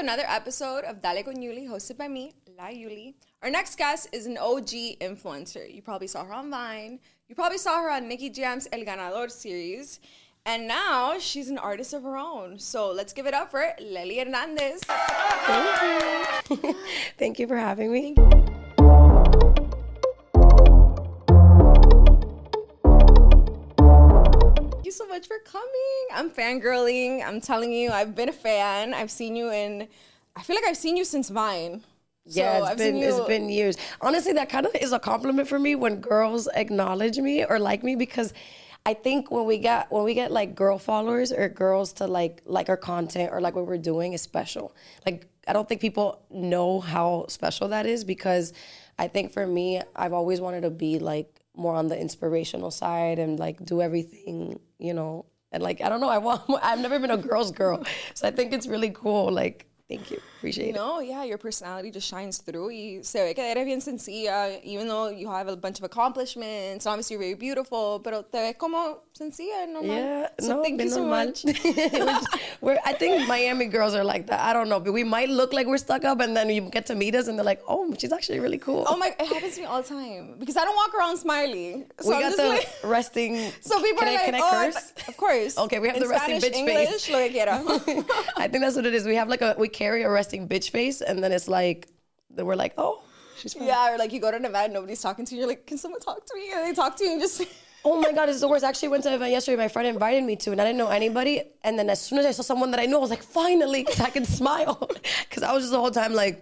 another episode of Dale con Yuli, hosted by me, La Yuli. Our next guest is an OG influencer. You probably saw her on Vine. You probably saw her on Nicky Jam's El Ganador series. And now she's an artist of her own. So let's give it up for Leli Hernandez. Thank you. Thank you for having me. You so much for coming. I'm fangirling. I'm telling you, I've been a fan. I've seen you in, I feel like I've seen you since Vine. Yeah, So it's I've been seen it's you- been years. Honestly, that kind of is a compliment for me when girls acknowledge me or like me because I think when we get when we get like girl followers or girls to like like our content or like what we're doing is special. Like I don't think people know how special that is because I think for me, I've always wanted to be like more on the inspirational side and like do everything, you know. And like I don't know, I want I've never been a girl's girl, so I think it's really cool. Like, thank you, appreciate it. No, yeah, your personality just shines through. Y se ve que eres bien sencilla, even though you have a bunch of accomplishments. Obviously, you're very beautiful, pero te ves como sencilla, normal. Yeah, so no, thank you so normal. much. I think Miami girls are like that. I don't know, but we might look like we're stuck up, and then you get to meet us, and they're like, "Oh, she's actually really cool." Oh my, it happens to me all the time because I don't walk around smiling. So we I'm got just the like, resting. so people are I, like, oh, th- of course. Okay, we have In the resting Spanish, bitch English, face. lo que quiera. I think that's what it is. We have like a we carry a resting bitch face, and then it's like then we're like, "Oh, she's fine." yeah, or like you go to an event, nobody's talking to you. You're like, can someone talk to me? And they talk to you and just. Oh my god, it's the worst. I actually went to an event yesterday. My friend invited me to, and I didn't know anybody. And then as soon as I saw someone that I knew, I was like, finally, because I can smile. Because I was just the whole time like,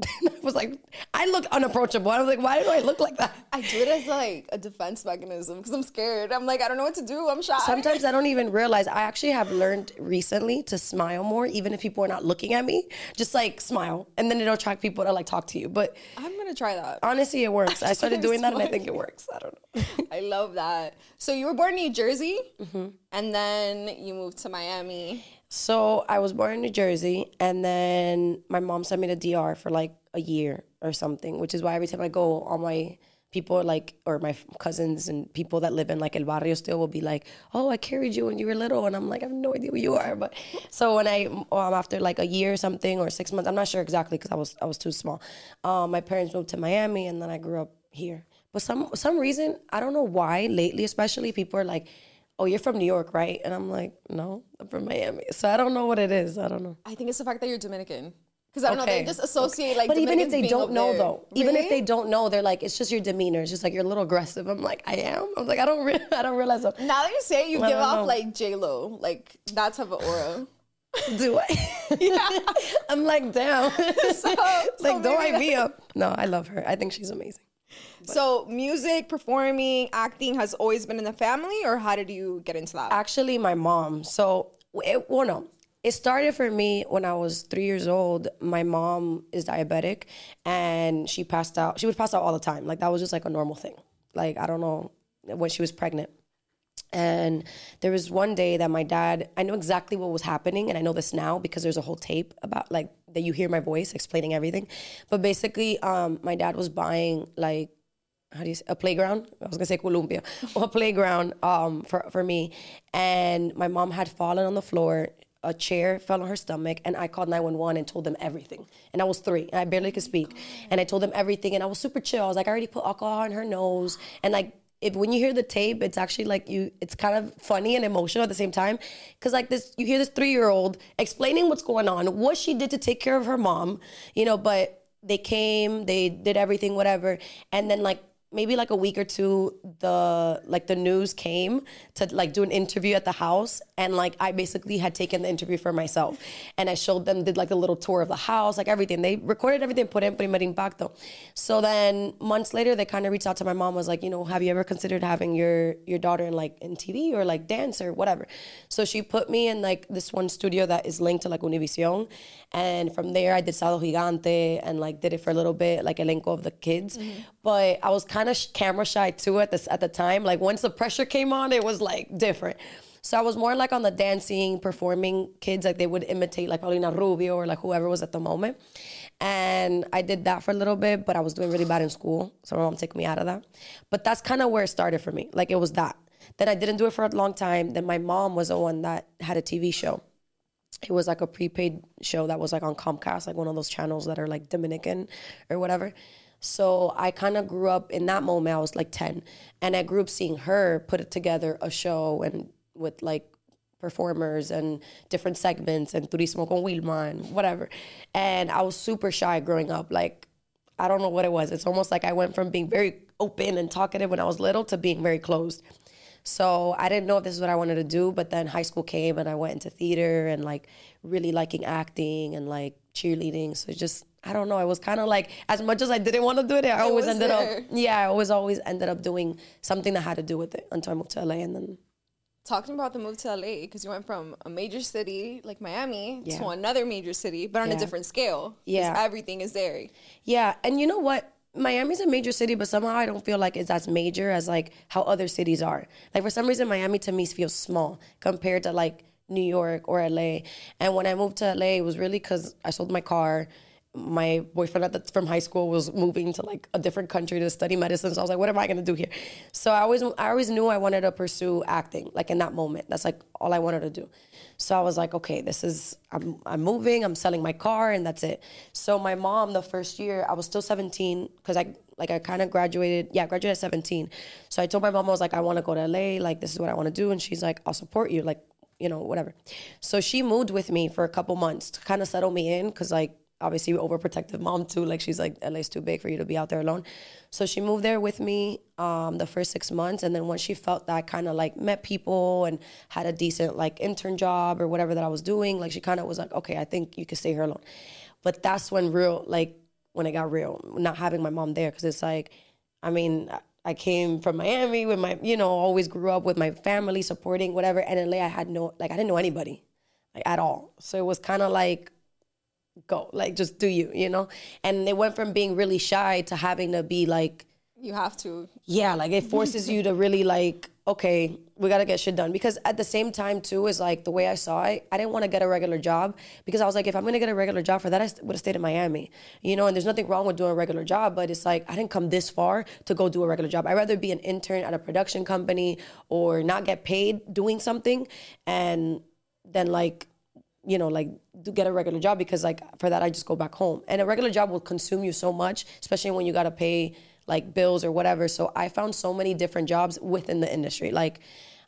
I was like, I look unapproachable. I was like, why do I look like that? I do it as like a defense mechanism because I'm scared. I'm like, I don't know what to do. I'm shy. Sometimes I don't even realize. I actually have learned recently to smile more, even if people are not looking at me. Just like smile, and then it'll attract people to like talk to you. But I'm gonna try that. honestly, it works. I started doing that, and I think it works. I don't know. I love that. So you were born in New Jersey, Mm-hmm. and then you moved to Miami. So I was born in New Jersey, and then my mom sent me to DR for like a year or something, which is why every time I go, all my people like, or my cousins and people that live in like El Barrio still will be like, "Oh, I carried you when you were little," and I'm like, I have no idea who you are. But so when I, um, after like a year or something or six months, I'm not sure exactly because I was I was too small. Um, my parents moved to Miami, and then I grew up here. But some some reason I don't know why lately, especially people are like. Oh, you're from New York, right? And I'm like, no, I'm from Miami. So I don't know what it is. I don't know. I think it's the fact that you're Dominican. Because I don't know, they just associate like. But even if they don't know there. though, even if they don't know, they're like, it's just your demeanor. It's just like you're a little aggressive. I'm like, I am. I'm like, I don't, re- I don't realize. I'm, Now that you say it, you I give off know. like J Lo, like that type of aura. do I? I'm like, damn. so like, don't maybe I me up? No, I love her. I think she's amazing. So music, performing, acting has always been in the family, or how did you get into that? Actually, my mom. So, it, well, no. It started for me when I was three years old. My mom is diabetic and she passed out. She would pass out all the time. Like, that was just like a normal thing. Like, I don't know, when she was pregnant. And there was one day that my dad, I know exactly what was happening, and I know this now because there's a whole tape about like that you hear my voice explaining everything. But basically, um, my dad was buying like how do you say a playground? I was gonna say Columbia, a playground um, for for me, and my mom had fallen on the floor. A chair fell on her stomach, and I called 911 and told them everything. And I was three, and I barely could speak. And I told them everything, and I was super chill. I was like, I already put alcohol in her nose, and like if when you hear the tape, it's actually like you, it's kind of funny and emotional at the same time, because like this, you hear this three year old explaining what's going on, what she did to take care of her mom, you know, but they came, they did everything, whatever, and then like maybe like a week or two the like the news came to like do an interview at the house and like I basically had taken the interview for myself. And I showed them did like a little tour of the house like everything. They recorded everything put in primer impacto. So then months later they kind of reached out to my mom was like you know have you ever considered having your your daughter in like in TV or like dance or whatever? So she put me in like this one studio that is linked to like Univision. And from there I did Sábado Gigante and like did it for a little bit like elenco of the kids. Mm-hmm. But I was kind of sh- camera shy too at this at the time. Like once the pressure came on, it was like different. So I was more like on the dancing, performing kids, like they would imitate like Paulina Rubio or like whoever was at the moment. And I did that for a little bit, but I was doing really bad in school. So my mom took me out of that. But that's kind of where it started for me. Like it was that. Then I didn't do it for a long time. Then my mom was the one that had a TV show. it was like a prepaid show that was like on Comcast, like one of those channels that are like Dominican or whatever. So I kind of grew up in that moment. I was like 10. And I grew up seeing her put together a show and with like performers and different segments and Turismo con Wilma and whatever. And I was super shy growing up. Like, I don't know what it was. It's almost like I went from being very open and talkative when I was little to being very closed. So I didn't know if this is what I wanted to do, but then high school came and I went into theater and like really liking acting and like cheerleading. So just I don't know. I was kind of like as much as I didn't want to do it, I always ended there. up yeah, I always always ended up doing something that had to do with it until I moved to LA and then talking about the move to LA because you went from a major city like Miami yeah. to another major city, but on yeah. a different scale. Yeah, everything is there. Yeah, and you know what? Miami's a major city, but somehow I don't feel like it's as major as like how other cities are. Like for some reason, Miami to me feels small compared to like New York or LA. And when I moved to LA, it was really because I sold my car. My boyfriend at the, from high school was moving to like a different country to study medicine. So I was like, what am I gonna do here? So I always, I always knew I wanted to pursue acting. Like in that moment, that's like all I wanted to do. So I was like, okay, this is I'm I'm moving, I'm selling my car, and that's it. So my mom, the first year, I was still 17 because I like I kind of graduated. Yeah, I graduated at 17. So I told my mom I was like, I want to go to LA. Like this is what I want to do, and she's like, I'll support you. Like you know whatever. So she moved with me for a couple months to kind of settle me in because like obviously overprotective mom too. Like she's like, LA's too big for you to be out there alone. So she moved there with me um, the first six months, and then once she felt that kind of like met people and had a decent like intern job or whatever that I was doing, like she kind of was like, okay, I think you could stay here alone. But that's when real like when it got real, not having my mom there, because it's like, I mean. I came from Miami with my, you know, always grew up with my family supporting whatever. And in LA, I had no, like, I didn't know anybody, like, at all. So it was kind of like go like just do you you know? And it went from being really shy to having to be like you have to. Yeah like it forces you to really like okay we got to get shit done. Because at the same time too is like the way i saw it i didn't want to get a regular job because i was like if i'm going to get a regular job for that i would have stayed in miami you know? And there's nothing wrong with doing a regular job but it's like i didn't come this far to go do a regular job. I'd rather be an intern at a production company or not get paid doing something and then like you know, like get a regular job because like for that I just go back home. And a regular job will consume you so much, especially when you got to pay like bills or whatever. So I found so many different jobs within the industry. Like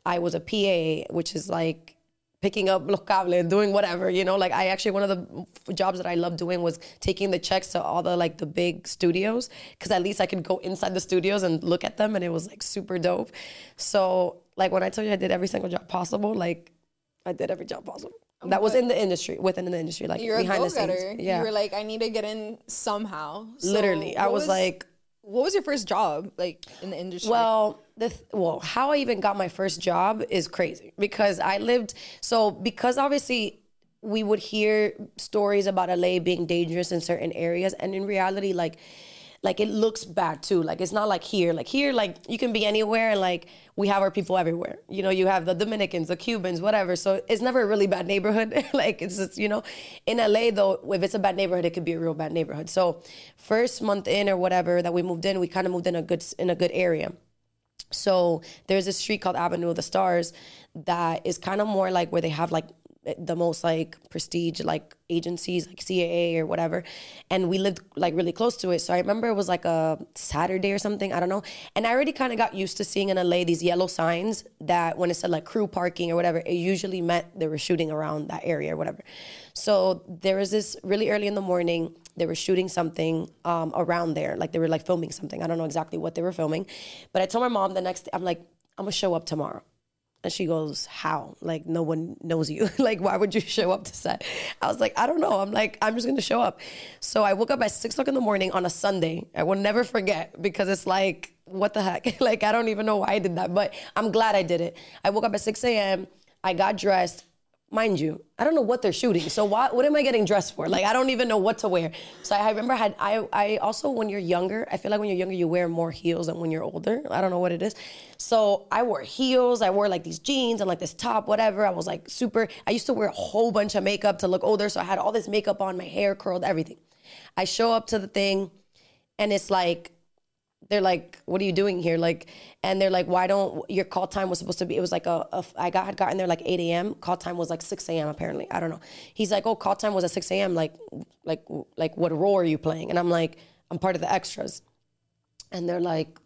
I was a PA, which is like picking up los cables, doing whatever, you know, like I actually one of the jobs that I loved doing was taking the checks to all the like the big studios cuz at least I could go inside the studios and look at them and it was like super dope. So like when I told you I did every single job possible, like I did every job possible that was in the industry, within the industry, like You're behind the scenes. Yeah, you were like, I need to get in somehow. So Literally, I was, was, like, what was your first job like in the industry? Well, the th- well, how I even got my first job is crazy because I lived so because obviously we would hear stories about LA being dangerous in certain areas, and in reality, like like it looks bad too. Like it's not like here. Like here, like you can be anywhere and like we have our people everywhere. You know, you have the Dominicans, the Cubans, whatever. So it's never a really bad neighborhood. like it's just, you know, in LA though, if it's a bad neighborhood, it could be a real bad neighborhood. So first month in or whatever that we moved in, we kind of moved in a good in a good area. So there's a street called Avenue of the Stars that is kind of more like where they have like the most like prestige like agencies like CAA or whatever. And we lived like really close to it. So I remember it was like a Saturday or something I don't know. And I already kind of got used to seeing in LA these yellow signs that when it said like crew parking or whatever it usually meant they were shooting around that area or whatever. So there was this really early in the morning they were shooting something um, around there like they were like filming something. I don't know exactly what they were filming but I told my mom the next I'm like I'm gonna show up tomorrow and she goes, How? Like, no one knows you. like, why would you show up to set? I was like, I don't know. I'm like, I'm just gonna show up. So I woke up at six o'clock in the morning on a Sunday. I will never forget because it's like, what the heck? like, I don't even know why I did that, but I'm glad I did it. I woke up at 6 a.m., I got dressed, mind you, I don't know what they're shooting. So what what am I getting dressed for? Like I don't even know what to wear. So I, remember I had I I also when you're younger, I feel like when you're younger you wear more heels than when you're older. I don't know what it is. So I wore heels, I wore like these jeans and like this top, whatever. I was like super I used to wear a whole bunch of makeup to look older. So I had all this makeup on, my hair curled, everything. I show up to the thing and it's like they're like, "What are you doing here?" Like, and they're like, "Why don't your call time was supposed to be?" It was like a, a I got had gotten there like 8 a.m. Call time was like 6 a.m. Apparently, I don't know. He's like, "Oh, call time was at 6 a.m. Like, like, like, what role are you playing?" And I'm like, "I'm part of the extras." And they're like,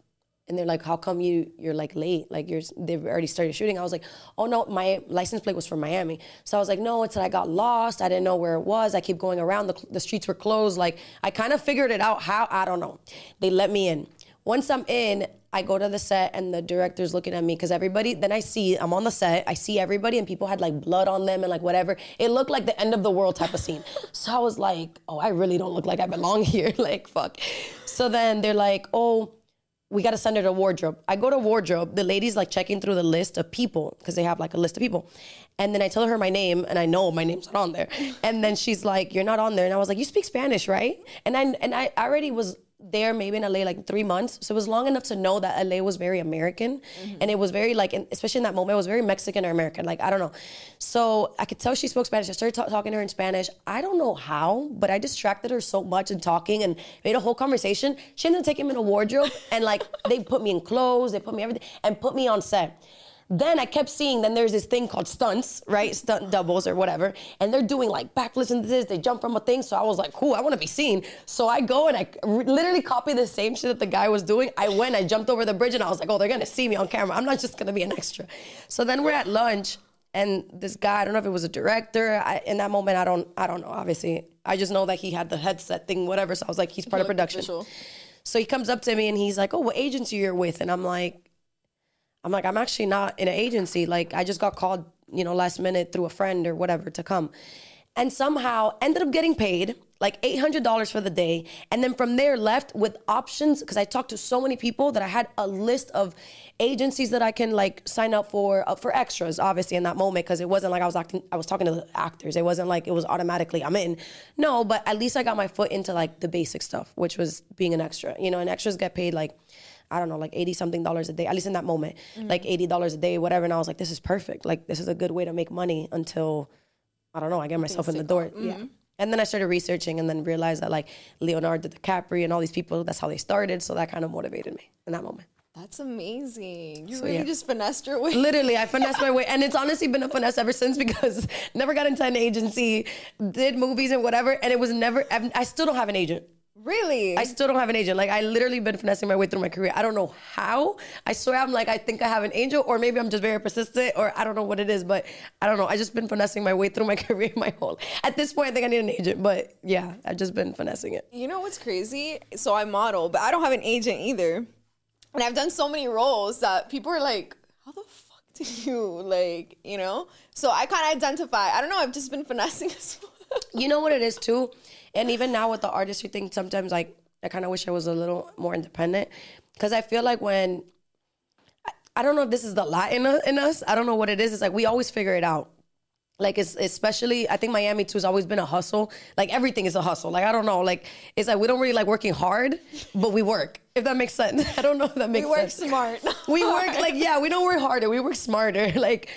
and they're like, "How come you you're like late? Like you're they've already started shooting." I was like, "Oh no, my license plate was from Miami." So I was like, "No, it's that I got lost. I didn't know where it was. I keep going around. The, the streets were closed. Like I kind of figured it out. How I don't know. They let me in. Once I'm in, I go to the set and the director's looking at me because everybody. Then I see I'm on the set. I see everybody and people had like blood on them and like whatever. It looked like the end of the world type of scene. so I was like, "Oh, I really don't look like I belong here. like fuck." So then they're like, "Oh." we got to send her to wardrobe. I go to wardrobe. The lady's like checking through the list of people because they have like a list of people. And then I tell her my name and I know my name's not on there. And then she's like, "You're not on there." And I was like, "You speak Spanish, right?" And I and I already was there maybe in LA like three months. So it was long enough to know that LA was very American. Mm-hmm. And it was very like, especially in that moment, it was very Mexican or American. Like, I don't know. So I could tell she spoke Spanish. I started ta- talking to her in Spanish. I don't know how, but I distracted her so much in talking and made a whole conversation. She ended up taking me in a wardrobe and like they put me in clothes, they put me everything, and put me on set. Then I kept seeing, then there's this thing called stunts, right? Stunt doubles or whatever. And they're doing like backflips and this, they jump from a thing. So I was like, cool, I wanna be seen. So I go and I r- literally copy the same shit that the guy was doing. I went, I jumped over the bridge and I was like, oh, they're gonna see me on camera. I'm not just gonna be an extra. So then we're at lunch and this guy, I don't know if it was a director. I, in that moment, I don't, I don't know, obviously. I just know that he had the headset thing, whatever. So I was like, he's part of production. official. So he comes up to me and he's like, "Oh, what agency are you're with?" And I'm like, "I'm like, I'm actually not in an agency. Like, I just got called, you know, last minute through a friend or whatever to come." And somehow ended up getting paid like $800 for the day. And then from there left with options because I talked to so many people that I had a list of agencies that I can like sign up for uh, for extras obviously in that moment because it wasn't like I was acting I was talking to the actors. It wasn't like it was automatically I'm in. No, but at least I got my foot into like the basic stuff, which was being an extra. You know, and extras get paid like I don't know, like 80 something dollars a day, at least in that moment, mm-hmm. like $80 a day, whatever. And I was like, this is perfect. Like, this is a good way to make money until, I don't know, I get myself in the door. Mm-hmm. Yeah. And then I started researching and then realized that like Leonardo DiCaprio and all these people, that's how they started. So that kind of motivated me in that moment. That's amazing. You So, really yeah. just finessed your way. Literally, I finessed my way, and it's honestly been a finesse ever since because never got into an agency, did movies and whatever, and it was never. I still don't have an agent. Really? I still don't have an agent. Like I literally been finessing my way through my career. I don't know how. I swear I'm like I think I have an angel, or maybe I'm just very persistent, or I don't know what it is, but I don't know. I just been finessing my way through my career my whole. At this point, I think I need an agent, but yeah, I've just been finessing it. You know what's crazy? So I model, but I don't have an agent either. And I've done so many roles that people are like, how the fuck do you like, you know? So I kind of identify. I don't know. I've just been finessing as well. You know what it is too, and even now with the artistry thing, sometimes like I kind of wish I was a little more independent because I feel like when I, I don't know if this is the lot in, us- in us. I don't know what it is. It's like we always figure it out. Like it's especially I think Miami too has always been a hustle. Like everything is a hustle. Like I don't know. Like it's like we don't really like working hard, but we work. If that makes sense. I don't know if that makes sense. We work sense. smart. we work like yeah, we don't work harder. We work smarter. Like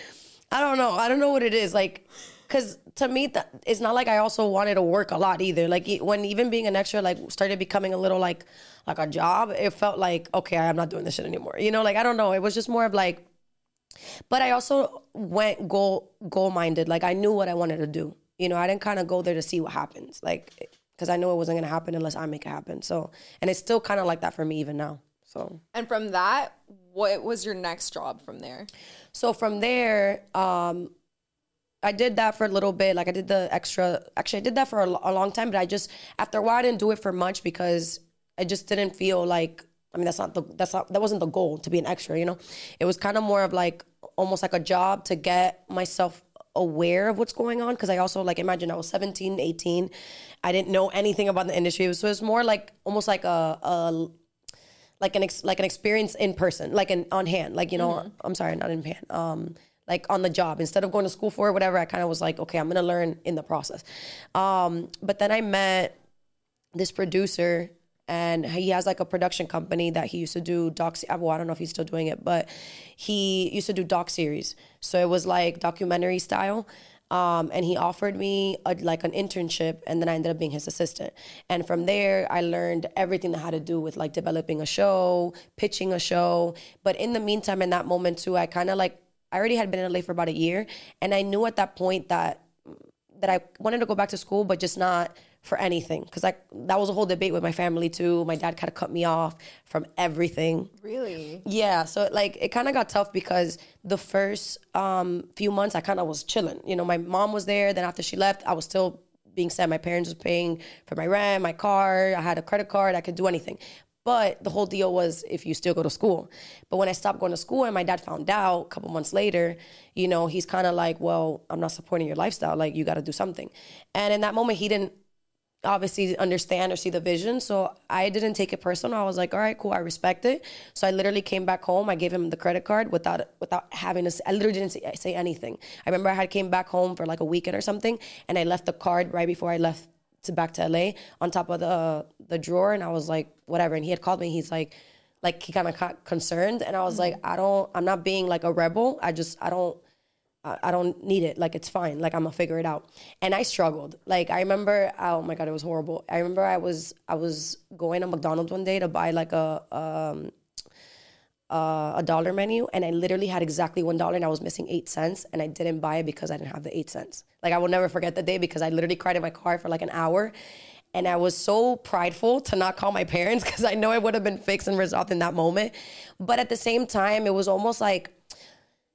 I don't know. I don't know what it is. Like because to me that it's not like I also wanted to work a lot either. Like when even being an extra like started becoming a little like like a job, it felt like okay, I'm not doing this shit anymore. You know, like I don't know. It was just more of like but I also went goal goal minded. Like I knew what I wanted to do. You know, I didn't kind of go there to see what happens. Like because I knew it wasn't gonna happen unless I make it happen. So and it's still kind of like that for me even now. So and from that, what was your next job from there? so from there, um, I did that for a little bit. Like I did the extra. Actually, I did that for a, a long time. But I just after a while, I didn't do it for much because I just didn't feel like. I mean, that's not the that's not that wasn't the goal to be an extra. You know, it was kind of more of like almost like a job to get myself aware of what's going on because I also like imagine I was 17, 18. I didn't know anything about the industry. So it was more like almost like a, a like an ex, like an experience in person, like an on hand, like you know. I'm sorry, not in hand. Um, like on the job instead of going to school for it, whatever. I kind of was like, okay, I'm gonna learn in the process. Um, but then I met this producer, and he has like a production company that he used to do doc. Well, I don't know if he's still doing it, but he used to do doc series. So it was like documentary style. Um, and he offered me a, like an internship, and then I ended up being his assistant. And from there, I learned everything that had to do with like developing a show, pitching a show. But in the meantime, in that moment too, I kind of like I already had been in LA for about a year, and I knew at that point that that I wanted to go back to school, but just not for anything because like that was a whole debate with my family too. My dad kind of cut me off from everything. Really? Yeah, so like it kind of got tough because the first um, few months I kind of was chilling. You know, my mom was there. Then after she left, I was still being said. My parents was paying for my rent, my car. I had a credit card. I could do anything. But the whole deal was if you still go to school. But when I stopped going to school and my dad found out a couple months later, you know, he's kind of like, well, I'm not supporting your lifestyle. Like, you got to do something. And in that moment, he didn't obviously understand or see the vision. So I didn't take it personal. I was like, all right, cool, I respect it. So I literally came back home. I gave him the credit card without without having to. I literally didn't say, say anything. I remember I had came back home for like a weekend or something, and I left the card right before I left to back to LA on top of the the drawer, and I was like, whatever. And he had called me. He's like. Like he kind of got concerned, and I was mm-hmm. like, I don't, I'm not being like a rebel. I just, I don't, I don't need it. Like it's fine. Like I'm gonna figure it out. And I struggled. Like I remember. Oh my god, it was horrible. I remember I was I was going to McDonald's one day to buy like a um, uh, a dollar menu, and I literally had exactly one dollar, and I was missing eight cents, and I didn't buy it because I didn't have the eight cents. Like I will never forget the day because I literally cried in my car for like an hour. And I was so prideful to not call my parents because I know it would have been fixed and resolved in that moment. But at the same time, it was almost like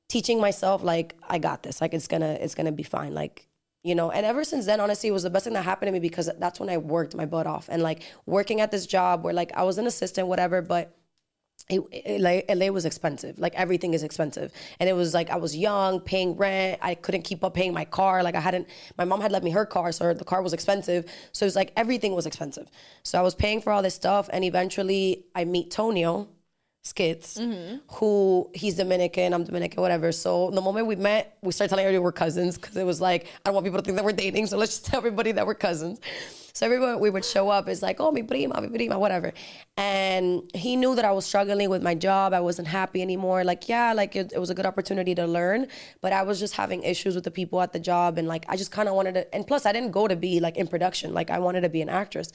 teaching myself like I got this. Like it's gonna it's gonna be fine. Like you know. And ever since then, honestly, it was the best thing that happened to me because that's when I worked my butt off and like working at this job where like I was an assistant, whatever, but. It, it, like LA was expensive. Like everything is expensive, and it was like I was young, paying rent. I couldn't keep up paying my car. Like I hadn't. My mom had let me her car, so the car was expensive. So it was like everything was expensive. So I was paying for all this stuff, and eventually I meet Tonio, skits mm-hmm. who he's Dominican, I'm Dominican, whatever. So the moment we met, we started telling everybody we're cousins because it was like, I don't want people to think that we're dating. So let's just tell everybody that we're cousins. So everyone we would show up is like, oh, mi prima, mi prima, whatever. And he knew that I was struggling with my job. I wasn't happy anymore. Like, yeah, like it, it was a good opportunity to learn, but I was just having issues with the people at the job. And like, I just kind of wanted to, and plus I didn't go to be like in production. Like I wanted to be an actress.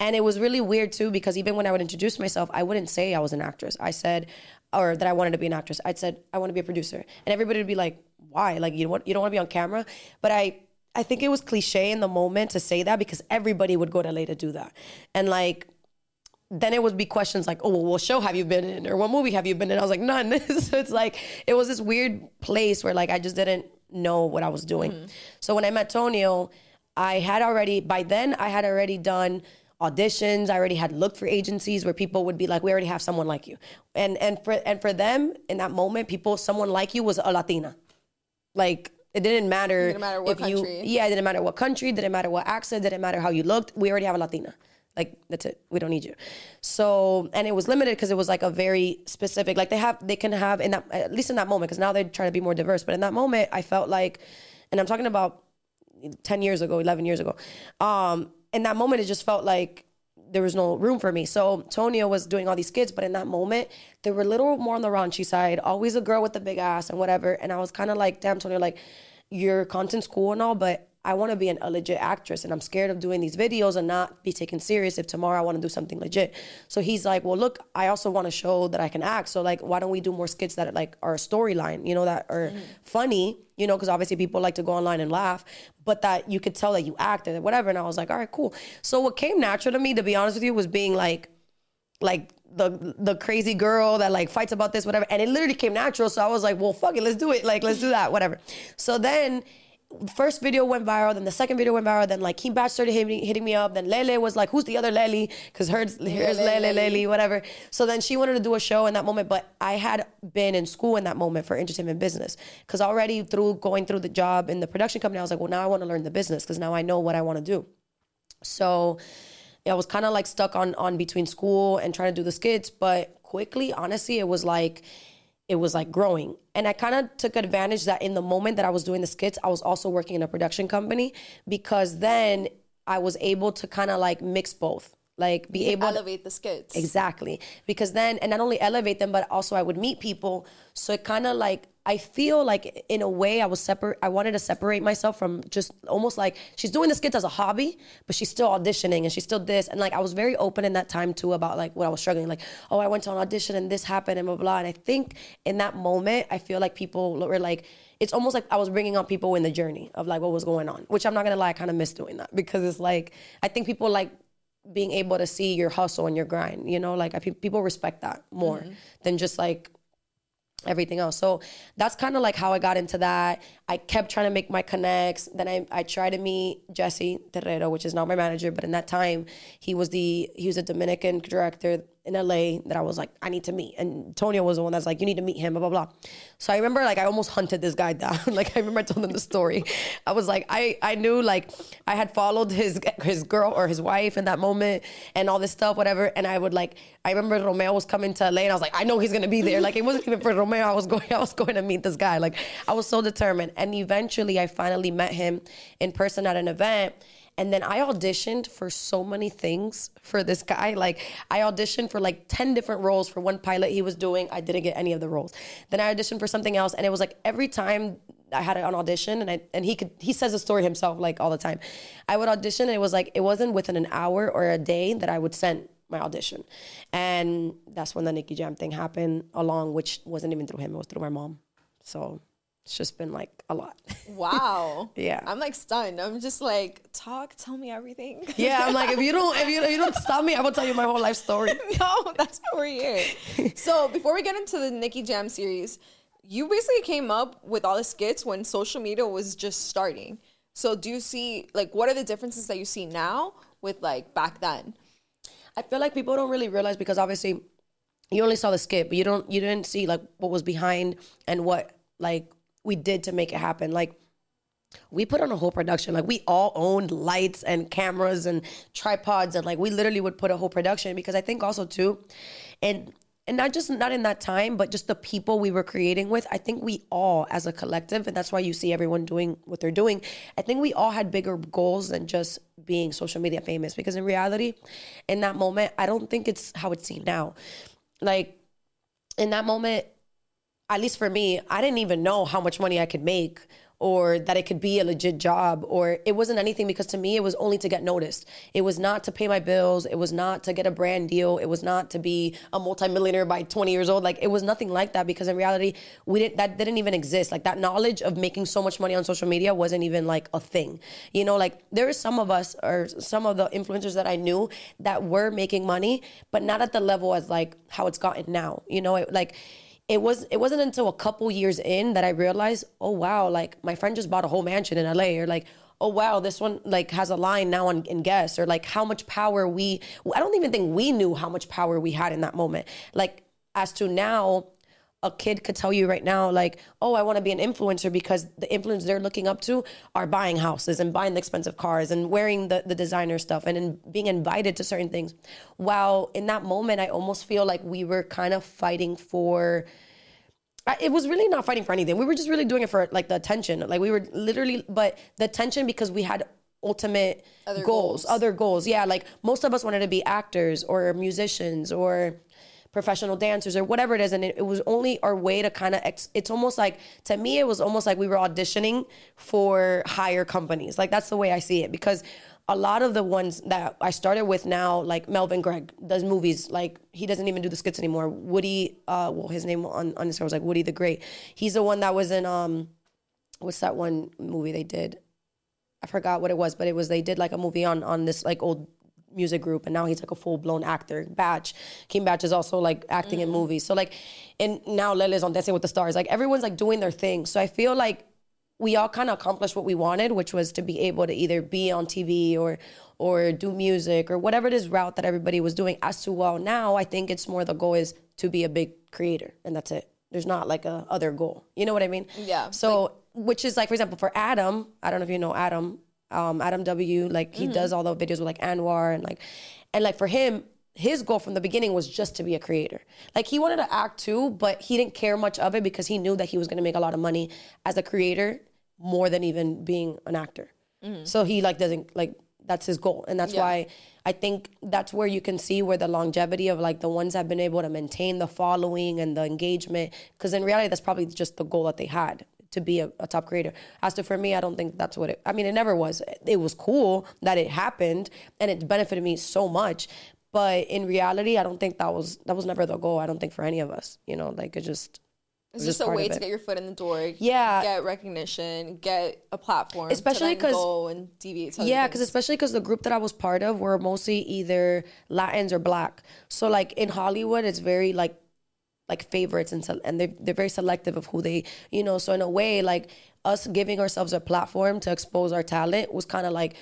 And it was really weird too, because even when I would introduce myself, I wouldn't say I was an actress. I said, or that I wanted to be an actress. I'd said, I want to be a producer. And everybody would be like, why? Like, you, want, you don't want to be on camera? But I, I think it was cliche in the moment to say that because everybody would go to LA to do that. And like, then it would be questions like, oh, well, what show have you been in? Or what movie have you been in? I was like, none. so it's like, it was this weird place where like I just didn't know what I was doing. Mm-hmm. So when I met Tonio, I had already, by then, I had already done auditions. I already had looked for agencies where people would be like, "We already have someone like you," and and for and for them in that moment, people, someone like you was a Latina, like it didn't matter. It didn't matter what country. You, yeah, it didn't matter what country. Didn't matter what accent. Didn't matter how you looked. We already have a Latina. Like that's it. We don't need you. So and it was limited because it was like a very specific. Like they have, they can have in that at least in that moment because now they're trying to be more diverse. But in that moment, I felt like, and I'm talking about ten years ago, eleven years ago. Um, in that moment, it just felt like there was no room for me. So Tonio was doing all these skits, but in that moment, they were a little more on the raunchy side, always a girl with a big ass and whatever. And I was kind of like, damn, Tonio, like, your content's cool and all, but I want to be an, a legit actress and I'm scared of doing these videos and not be taken serious if tomorrow I want to do something legit. So he's like, well, look, I also want to show that I can act. So like, why don't we do more skits that like are a storyline, you know, that are mm-hmm. funny, you know, because obviously people like to go online and laugh, but that you could tell that you act and whatever. And I was like, all right, cool. So what came natural to me, to be honest with you, was being like, like the the crazy girl that like fights about this, whatever. And it literally came natural. So I was like, well, fuck it, let's do it. Like, let's do that, whatever. So then first video went viral, then the second video went viral, then like King Bach started hitting, hitting me up, then Lele was like, who's the other Lele? Because here's, here's Lele, Lele, Lele, whatever. So then she wanted to do a show in that moment, but I had been in school in that moment for entertainment business. Because already through going through the job in the production company, I was like, well, now I want to learn the business because now I know what I want to do. So I was kind of like stuck on on between school and trying to do the skits, but quickly, honestly, it was like, it was like growing. And I kind of took advantage that in the moment that I was doing the skits, I was also working in a production company because then I was able to kind of like mix both. Like be able to elevate the skits. Exactly. Because then and not only elevate them, but also I would meet people. So it kind of like I feel like in a way I was separate. I wanted to separate myself from just almost like she's doing the skits as a hobby, but she's still auditioning and she's still this. And like I was very open in that time too about like what I was struggling. Like, oh, I went to an audition and this happened and blah blah. And I think in that moment, I feel like people were like it's almost like I was bringing on people in the journey of like what was going on, which I'm not gonna lie, I kind of miss doing that because it's like I think people like being able to see your hustle and your grind. You know, like I, people respect that more mm-hmm. than just like everything else. So that's kind of like how I got into that. I kept trying to make my connects. Then I, I tried to meet Jesse Terrero, which is not my manager, but in that time he was the he was a Dominican director in LA that I was like, I need to meet. And Tonio was the one that's like, you need to meet him, blah, blah, blah. So I remember like I almost hunted this guy down. like I remember I told him the story. I was like, I, I knew like I had followed his his girl or his wife in that moment and all this stuff, whatever. And I would like I remember Romeo was coming to LA and I was like, I know he's gonna be there. Like it wasn't even for Romeo. I was going I was going to meet this guy. Like I was so determined. And eventually I finally met him in person at an event and then I auditioned for so many things for this guy. Like I auditioned for like 10 different roles for one pilot he was doing. I didn't get any of the roles. Then I auditioned for something else. And it was like every time I had an audition and I and he could he says the story himself like all the time. I would audition and it was like it wasn't within an hour or a day that I would send my audition. And that's when the Nicky Jam thing happened along, which wasn't even through him, it was through my mom. So it's just been like a lot. Wow. yeah. I'm like stunned. I'm just like, talk, tell me everything. yeah, I'm like, if you don't, if you, if you don't stop me, I will tell you my whole life story. no, that's why we're here. so before we get into the Nicky Jam series, you basically came up with all the skits when social media was just starting. So do you see like what are the differences that you see now with like back then? I feel like people don't really realize because obviously you only saw the skit, but you don't you didn't see like what was behind and what like we did to make it happen. Like we put on a whole production. Like we all owned lights and cameras and tripods and like we literally would put a whole production because I think also too, and and not just not in that time, but just the people we were creating with. I think we all, as a collective, and that's why you see everyone doing what they're doing. I think we all had bigger goals than just being social media famous. Because in reality, in that moment, I don't think it's how it's seen now. Like in that moment, at least for me, I didn't even know how much money I could make or that it could be a legit job or it wasn't anything because to me it was only to get noticed. It was not to pay my bills, it was not to get a brand deal, it was not to be a multimillionaire by 20 years old. Like it was nothing like that because in reality we didn't that didn't even exist. Like that knowledge of making so much money on social media wasn't even like a thing. You know, like there is some of us or some of the influencers that I knew that were making money, but not at the level as like how it's gotten now. You know, it, like it was it wasn't until a couple years in that I realized, oh wow, like my friend just bought a whole mansion in LA, or like, oh wow, this one like has a line now on in Guess, or like how much power we. I don't even think we knew how much power we had in that moment. Like as to now, a kid could tell you right now, like, oh, I want to be an influencer because the influencers they're looking up to are buying houses and buying the expensive cars and wearing the, the designer stuff and in, being invited to certain things. While in that moment, I almost feel like we were kind of fighting for. It was really not fighting for anything. We were just really doing it for like the attention. Like we were literally, but the attention because we had ultimate other goals, goals, other goals. Yeah, like most of us wanted to be actors or musicians or professional dancers or whatever it is and it, it was only our way to kind of ex- it's almost like to me it was almost like we were auditioning for higher companies like that's the way i see it because a lot of the ones that I started with now, like Melvin Gregg does movies. Like he doesn't even do the skits anymore. Woody, uh, well, his name on on Instagram was like Woody the Great. He's the one that was in um, what's that one movie they did? I forgot what it was, but it was they did like a movie on on this like old music group and now he's like a full-blown actor. Batch King Bach is also like acting mm. in movies. So like and now Lele's on Dancing with the Stars. Like everyone's like doing their thing. So I feel like we all kind of accomplished what we wanted which was to be able to either be on TV or or do music or whatever it is route that everybody was doing. As to well now I think it's more the goal is to be a big creator and that's it. There's not like a other goal. You know what I mean? Yeah. So like, which is like for example for Adam I don't know if you know Adam um, Adam W. Like he mm-hmm. does all the videos with like Anwar and like, and like for him, his goal from the beginning was just to be a creator. Like he wanted to act too, but he didn't care much of it because he knew that he was going to make a lot of money as a creator more than even being an actor. Mm-hmm. So he like doesn't like that's his goal, and that's Yeah. why I think that's where you can see where the longevity of like the ones that have been able to maintain the following and the engagement. Because in reality, that's probably just the goal that they had to be a, a top creator. As to for me, I don't think that's what it. I mean, it never was. It was cool that it happened, and it benefited me so much. But in reality, I don't think that was that was never the goal. I don't think for any of us. You know, like it just. It's was just a way to get your foot in the door. Yeah. Get recognition, get a platform. Especially to then 'cause- go and deviate. Yeah, because especially because the group that I was part of were mostly either Latins or Black. So like in Hollywood, it's very like like favorites and and they they're very selective of who they you know. So in a way, like us giving ourselves a platform to expose our talent was kind of like,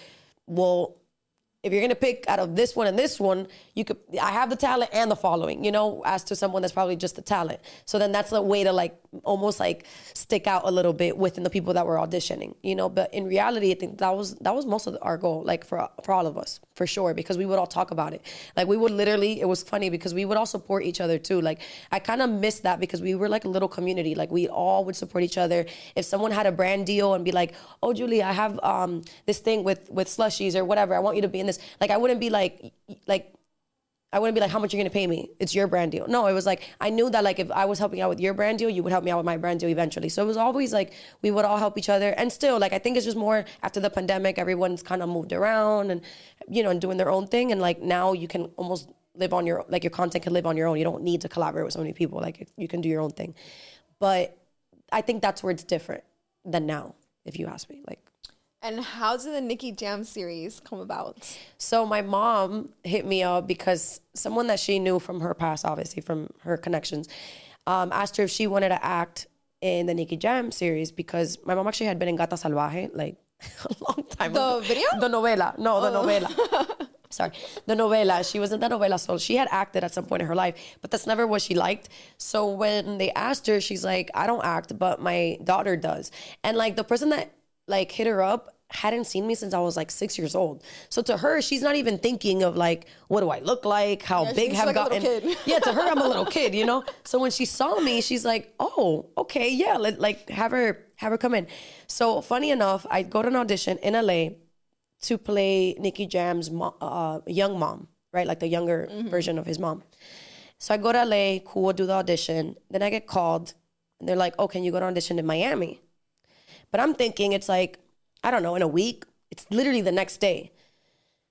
well. If you're gonna pick out of this one and this one, you could. I have the talent and the following, you know, as to someone that's probably just the talent. So then that's a way to like almost like stick out a little bit within the people that were auditioning, you know. But in reality, I think that was that was most of our goal, like for for all of us, for sure, because we would all talk about it. Like we would literally, it was funny because we would all support each other too. Like I kind of missed that because we were like a little community. Like we all would support each other. If someone had a brand deal and be like, "Oh, Julie, I have um this thing with with slushies or whatever. I want you to be in this." Like I wouldn't be like like I wouldn't be like, how much are you gonna pay me? It's your brand deal. No, it was like I knew that like if I was helping out with your brand deal, you would help me out with my brand deal eventually. So it was always like we would all help each other. And still, like I think it's just more after the pandemic, everyone's kind of moved around and you know and doing their own thing. And like now you can almost live on your like your content can live on your own. You don't need to collaborate with so many people. Like you can do your own thing. But I think that's where it's different than now, if you ask me. Like And how did the Nicky Jam series come about? So my mom hit me up because someone that she knew from her past, obviously from her connections, um, asked her if she wanted to act in the Nicky Jam series because my mom actually had been in Gata Salvaje like a long time The ago. video? Oh. The novela. No, the novela. Sorry, the novela. She was in the novela, so she had acted at some point in her life, but that's never what she liked. So when they asked her, she's like, "I don't act, but my daughter does." And like the person that like hit her up hadn't seen me since I was like six years old. So to her, she's not even thinking of like, what do I look like? How Yeah, big have like gotten? yeah, to her, I'm a little kid, you know. So when she saw me, she's like, "Oh, okay, yeah, let, like have her have her come in." So funny enough, I go to an audition in LA to play Nicky Jam's mo- uh, young mom, right, like the younger version of his mom. So I go to LA, cool, do the audition. Then I get called, and they're like, "Oh, can you go to audition in Miami?" But I'm thinking it's like, I don't know, in a week. It's literally the next day.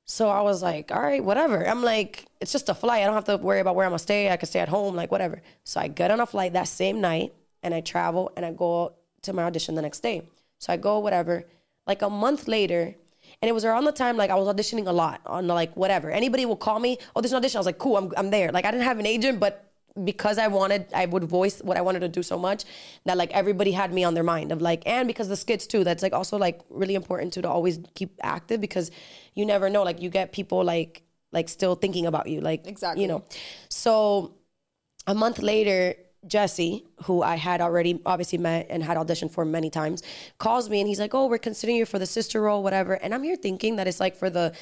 So I was like, all right, whatever. I'm like, it's just a flight. I don't have to worry about where I'm gonna stay. I can stay at home, like whatever. So I get on a flight that same night and I travel and I go to my audition the next day. So I go, whatever. Like a month later, and it was around the time like I was auditioning a lot on like whatever. Anybody will call me, oh, there's an audition. I was like, cool, I'm, I'm there. Like I didn't have an agent, but because I wanted, I would voice what I wanted to do so much that like everybody had me on their mind of like, and because the skits too, that's like also like really important too to always keep active because you never know, like you get people like like still thinking about you, like Exactly. you know. So a month later, Jesse, who I had already obviously met and had auditioned for many times, calls me and he's like, "Oh, we're considering you for the sister role, whatever." And I'm here thinking that it's like for the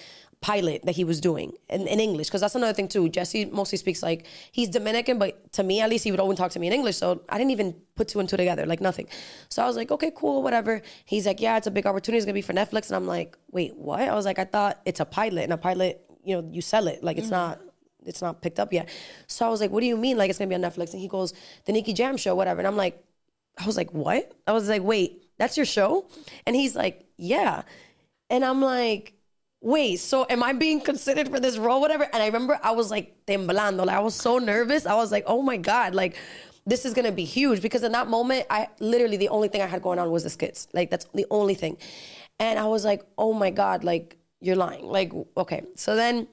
pilot that he was doing in, in English, because that's another thing too. Jesse mostly speaks like he's Dominican, but to me at least he would always talk to me in English. So I didn't even put two and two together, like nothing. So I was like, "Okay, cool, whatever." He's like, "Yeah, it's a big opportunity. It's gonna be for Netflix," and I'm like, "Wait, what?" I was like, "I thought it's a pilot, and a pilot, you know, you sell it. Like it's mm-hmm. not." it's not picked up yet. So I was like, what do you mean? Like it's gonna be on Netflix? And he goes, the Nicky Jam show, whatever. And I'm like, I was like, what? I was like, wait, that's your show? And he's like, yeah. And I'm like, wait, so am I being considered for this role, whatever? And I remember I was like temblando. Like I was so nervous. I was like, oh my God, like this is gonna be huge. Because in that moment, I literally the only thing I had going on was the skits. Like that's the only thing. And I was like, oh my God, like you're lying. Like, okay. So then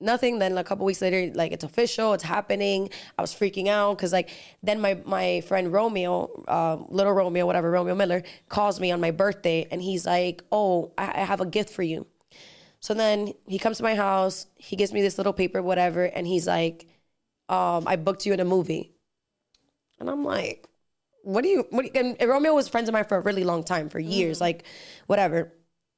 nothing then a couple weeks later like it's official it's happening i was freaking out because like then my my friend romeo uh, little romeo whatever romeo miller calls me on my birthday and he's like oh I, I have a gift for you so then he comes to my house he gives me this little paper whatever and he's like um, i booked you in a movie and i'm like what do you what do you, and romeo was friends of mine for a really long time for years like whatever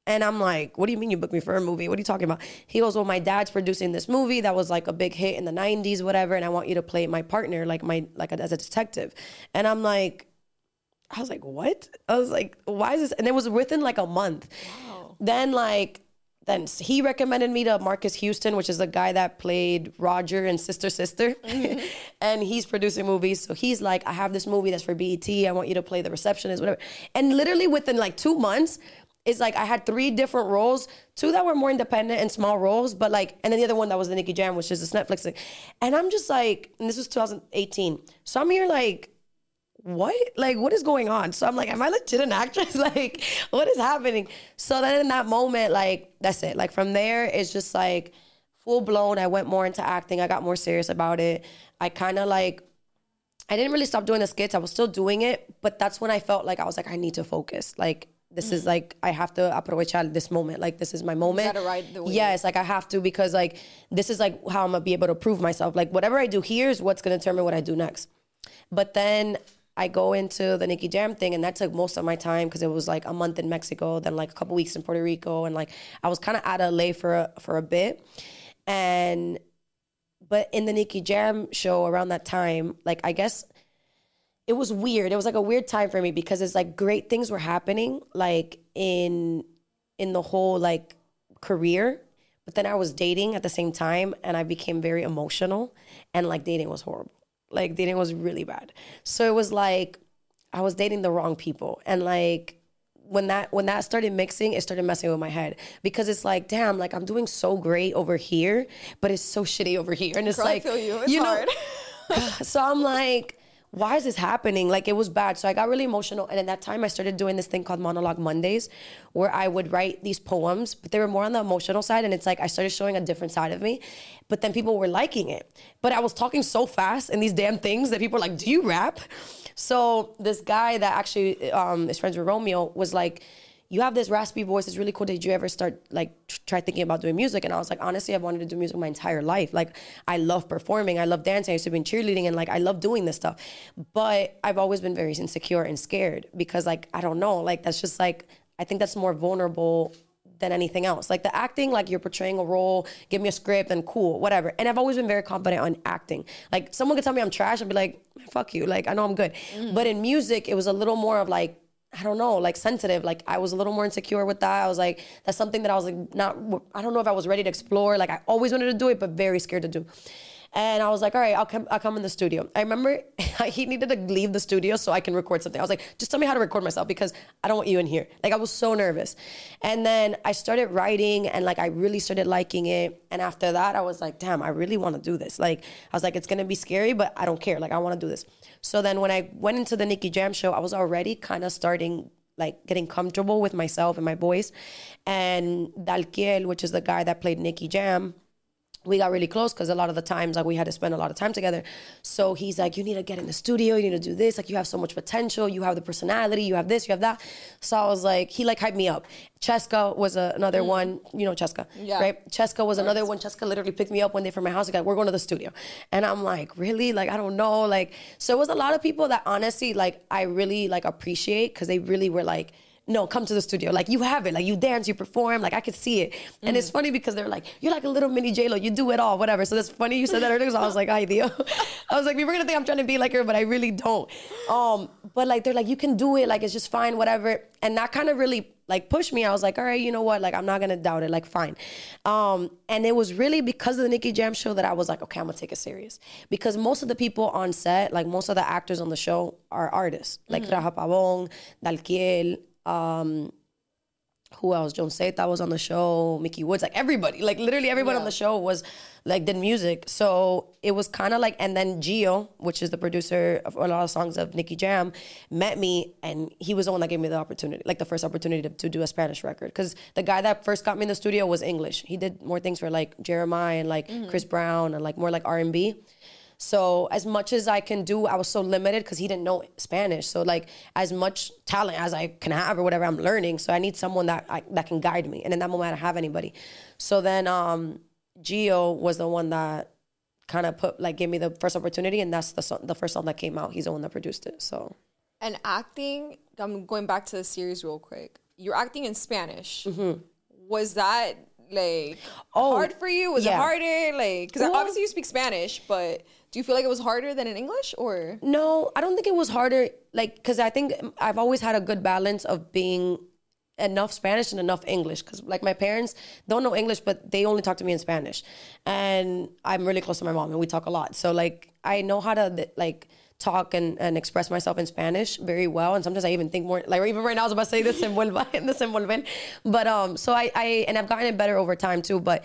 and I'm like, what do you mean you booked me for a movie? What are you talking about? He goes, well, my dad's producing this movie that was like a big hit in the 90s, whatever, and I want you to play my partner, like my like as a detective. And I'm like, I was like, what? I was like, why is this? And it was within like a month. Then like then he recommended me to Marques Houston, which is the guy that played Roger and Sister Sister. Mm-hmm. and he's producing movies. So he's like, I have this movie that's for BET. I want you to play the receptionist, whatever. And literally within like two months, it's like I had three different roles, two that were more independent and small roles, but like, and then the other one that was the Nicky Jam, which is this Netflix thing. And I'm just like, and this was 2018. So I'm here like, what? Like, what is going on? So I'm like, am I legit an actress? like, what is happening? So then in that moment, like, that's it. Like, from there, it's just like full blown. I went more into acting. I got more serious about it. I kind of like, I didn't really stop doing the skits. I was still doing it, but that's when I felt like I was like, I need to focus. Like, this is mm. like I have to aprovechar this moment. Like this is my moment. gotta ride the wave. Yes, like I have to because like this is like how I'm gonna be able to prove myself. Like whatever I do here is what's gonna determine what I do next. But then I go into the Nicky Jam thing, and that took most of my time because it was like a month in Mexico, then like a couple weeks in Puerto Rico, and like I was kind of out of LA for a, for a bit, and but in the Nicky Jam show around that time, like I guess it was weird. It was like a weird time for me because it's like great things were happening, like in in the whole like career. But then I was dating at the same time, and I became very emotional, and like dating was horrible. Like dating was really bad. So it was like I was dating the wrong people, and like when that when that started mixing, it started messing with my head because it's like, damn, like I'm doing so great over here, but it's so shitty over here, and it's Girl, I like, feel you. It's hard. so I'm like, why is this happening? Like it was bad. So I got really emotional. And at that time I started doing this thing called Monologue Mondays, where I would write these poems, but they were more on the emotional side. And it's like I started showing a different side of me. But then people were liking it. But I was talking so fast in these damn things that people were like, Do you rap? So this guy that actually um, is friends with Romeo was like, you have this raspy voice. It's really cool. Did you ever start like tr- try thinking about doing music? And I was like, honestly, I've wanted to do music my entire life. Like, I love performing. I love dancing. I used to be in cheerleading, and like, I love doing this stuff. But I've always been very insecure and scared because, like, I don't know. Like, that's just like I think that's more vulnerable than anything else. Like the acting, like you're portraying a role, give me a script and cool, whatever. And I've always been very confident on acting. Like someone could tell me I'm trash, I'd be like, fuck you. Like I know I'm good. Mm. But in music, it was a little more of like, I don't know, like sensitive. Like I was a little more insecure with that. I was like, that's something that I was like not. I don't know if I was ready to explore. Like I always wanted to do it, but very scared to do. And I was like, all right, I'll come. I'll come in the studio. I remember he needed to leave the studio so I can record something. I was like, just tell me how to record myself because I don't want you in here. Like I was so nervous. And then I started writing, and like I really started liking it. And after that, I was like, damn, I really want to do this. Like I was like, it's gonna be scary, but I don't care. Like I want to do this. So then when I went into the Nicky Jam show, I was already kind of starting like getting comfortable with myself and my voice. And Dalkiel, which is the guy that played Nicky Jam, we got really close because a lot of the times like we had to spend a lot of time together. So he's like you need to get in the studio you need to do this like you have so much potential you have the personality you have this you have that. So i was like he like hyped me up. Cheska was a, another mm. one you know cheska Yeah. right? Cheska was another one. Cheska literally picked me up one day from my house and like we're going to the studio. And i'm like really? Like i don't know. Like so it was a lot of people that honestly like i really like appreciate because they really were like no, come to the studio. Like you have it. Like you dance, you perform. Like I could see it. And it's funny because they're like, you're like a little mini J Lo. You do it all, whatever. So that's funny you said that earlier. So I was like, ay Dio. I was like, people are gonna think I'm trying to be like her, but I really don't. Um, but like they're like, you can do it. Like it's just fine, whatever. And that kind of really like pushed me. I was like, all right, you know what? Like I'm not gonna doubt it. Like fine. Um, and it was really because of the Nicky Jam show that I was like, okay, I'm gonna take it serious. Because most of the people on set, like most of the actors on the show, are artists. Like Rafa Pabón, Dalkiel. Um, who else? Joan Zeta was on the show, Mickey Woods, like everybody, like literally everyone on the show was like did music. So it was kind of like, and then Gio, which is the producer of a lot of songs of Nicky Jam, met me, and he was the one that gave me the opportunity, like the first opportunity to, to do a Spanish record. Because the guy that first got me in the studio was English. He did more things for like Jeremih and like Chris Brown and like more like R and B. So as much as I can do, I was so limited because he didn't know Spanish. So like as much talent as I can have or whatever, I'm learning. So I need someone that I, that can guide me. And in that moment, I don't have anybody. So then um, Gio was the one that kind of put like gave me the first opportunity, and that's the song, the first song that came out. He's the one that produced it. So And acting, I'm going back to the series real quick. You're acting in Spanish. Was that like Mm-hmm. Oh, hard for you? Was it yeah. harder? Like, because Well- obviously you speak Spanish, but do you feel like it was harder than in English or? No, I don't think it was harder. Like, because I think I've always had a good balance of being enough Spanish and enough English because like my parents don't know English, but they only talk to me in Spanish, and I'm really close to my mom and we talk a lot. So like I know how to like talk and, and express myself in Spanish very well. And sometimes I even think more like even right now I was about to say this envuelva this envolver. But um so I, I and I've gotten it better over time too. But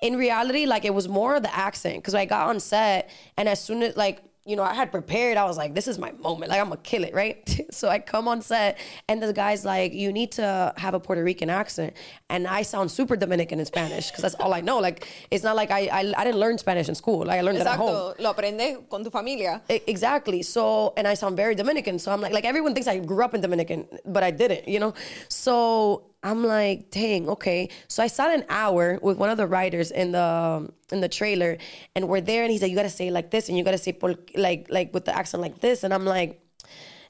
in reality, like it was more of the accent because I got on set and as soon as like you know, I had prepared. I was like, this is my moment. Like, I'm gonna kill it, right? so I come on set, and the guy's like, you need to have a Puerto Rican accent. And I sound super Dominican in Spanish because that's all I know. Like, it's not like I, I, I didn't learn Spanish in school. Like, I learned Exacto. it at home. Lo aprende con tu familia. exactly. So, and I sound very Dominican. So I'm like, like everyone thinks I grew up in Dominican, but I didn't, you know? So I'm like, dang, okay. So I sat an hour with one of the writers in the um, in the trailer, and we're there, and he's like, you gotta say like this, and you gotta say like like with the accent like this, and I'm like.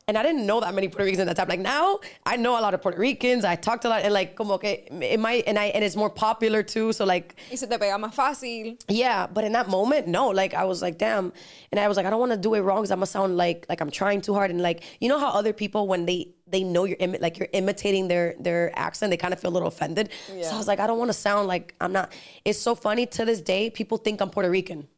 And I didn't know that many Puerto Ricans at that time. Like now, I know a lot of Puerto Ricans. I talked a lot, and like, como que it might, and I, and it's more popular too. So like, y se te pega más fácil. Yeah, but in that moment, no. Like I was like, damn, and I was like, I don't want to do it wrong because I'm gonna sound like like I'm trying too hard, and like, you know how other people when they they know you're imi- like you're imitating their their accent. They kind of feel a little offended. Yeah. So I was like, I don't want to sound like I'm not. It's so funny to this day. People think I'm Puerto Rican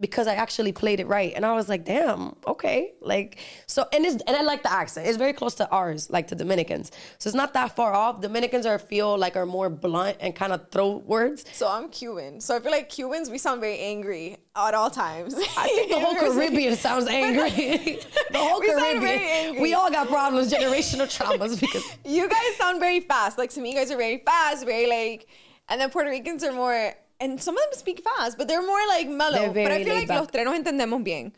because I actually played it right. And I was like, damn, okay. Like, so, and it's, and I like the accent. It's very close to ours, like to Dominicans. So it's not that far off. Dominicans are, feel like are more blunt and kind of throw words. So I'm Cuban. So I feel like Cubans, we sound very angry at all times. I think the whole Caribbean sounds angry. the whole we Caribbean. We all got problems, generational traumas because. You guys sound very fast. Like to me, you guys are very fast, very like, and then Puerto Ricans are more and some of them speak fast, but they're more like mellow. But I feel like back. los tres nos entendemos bien.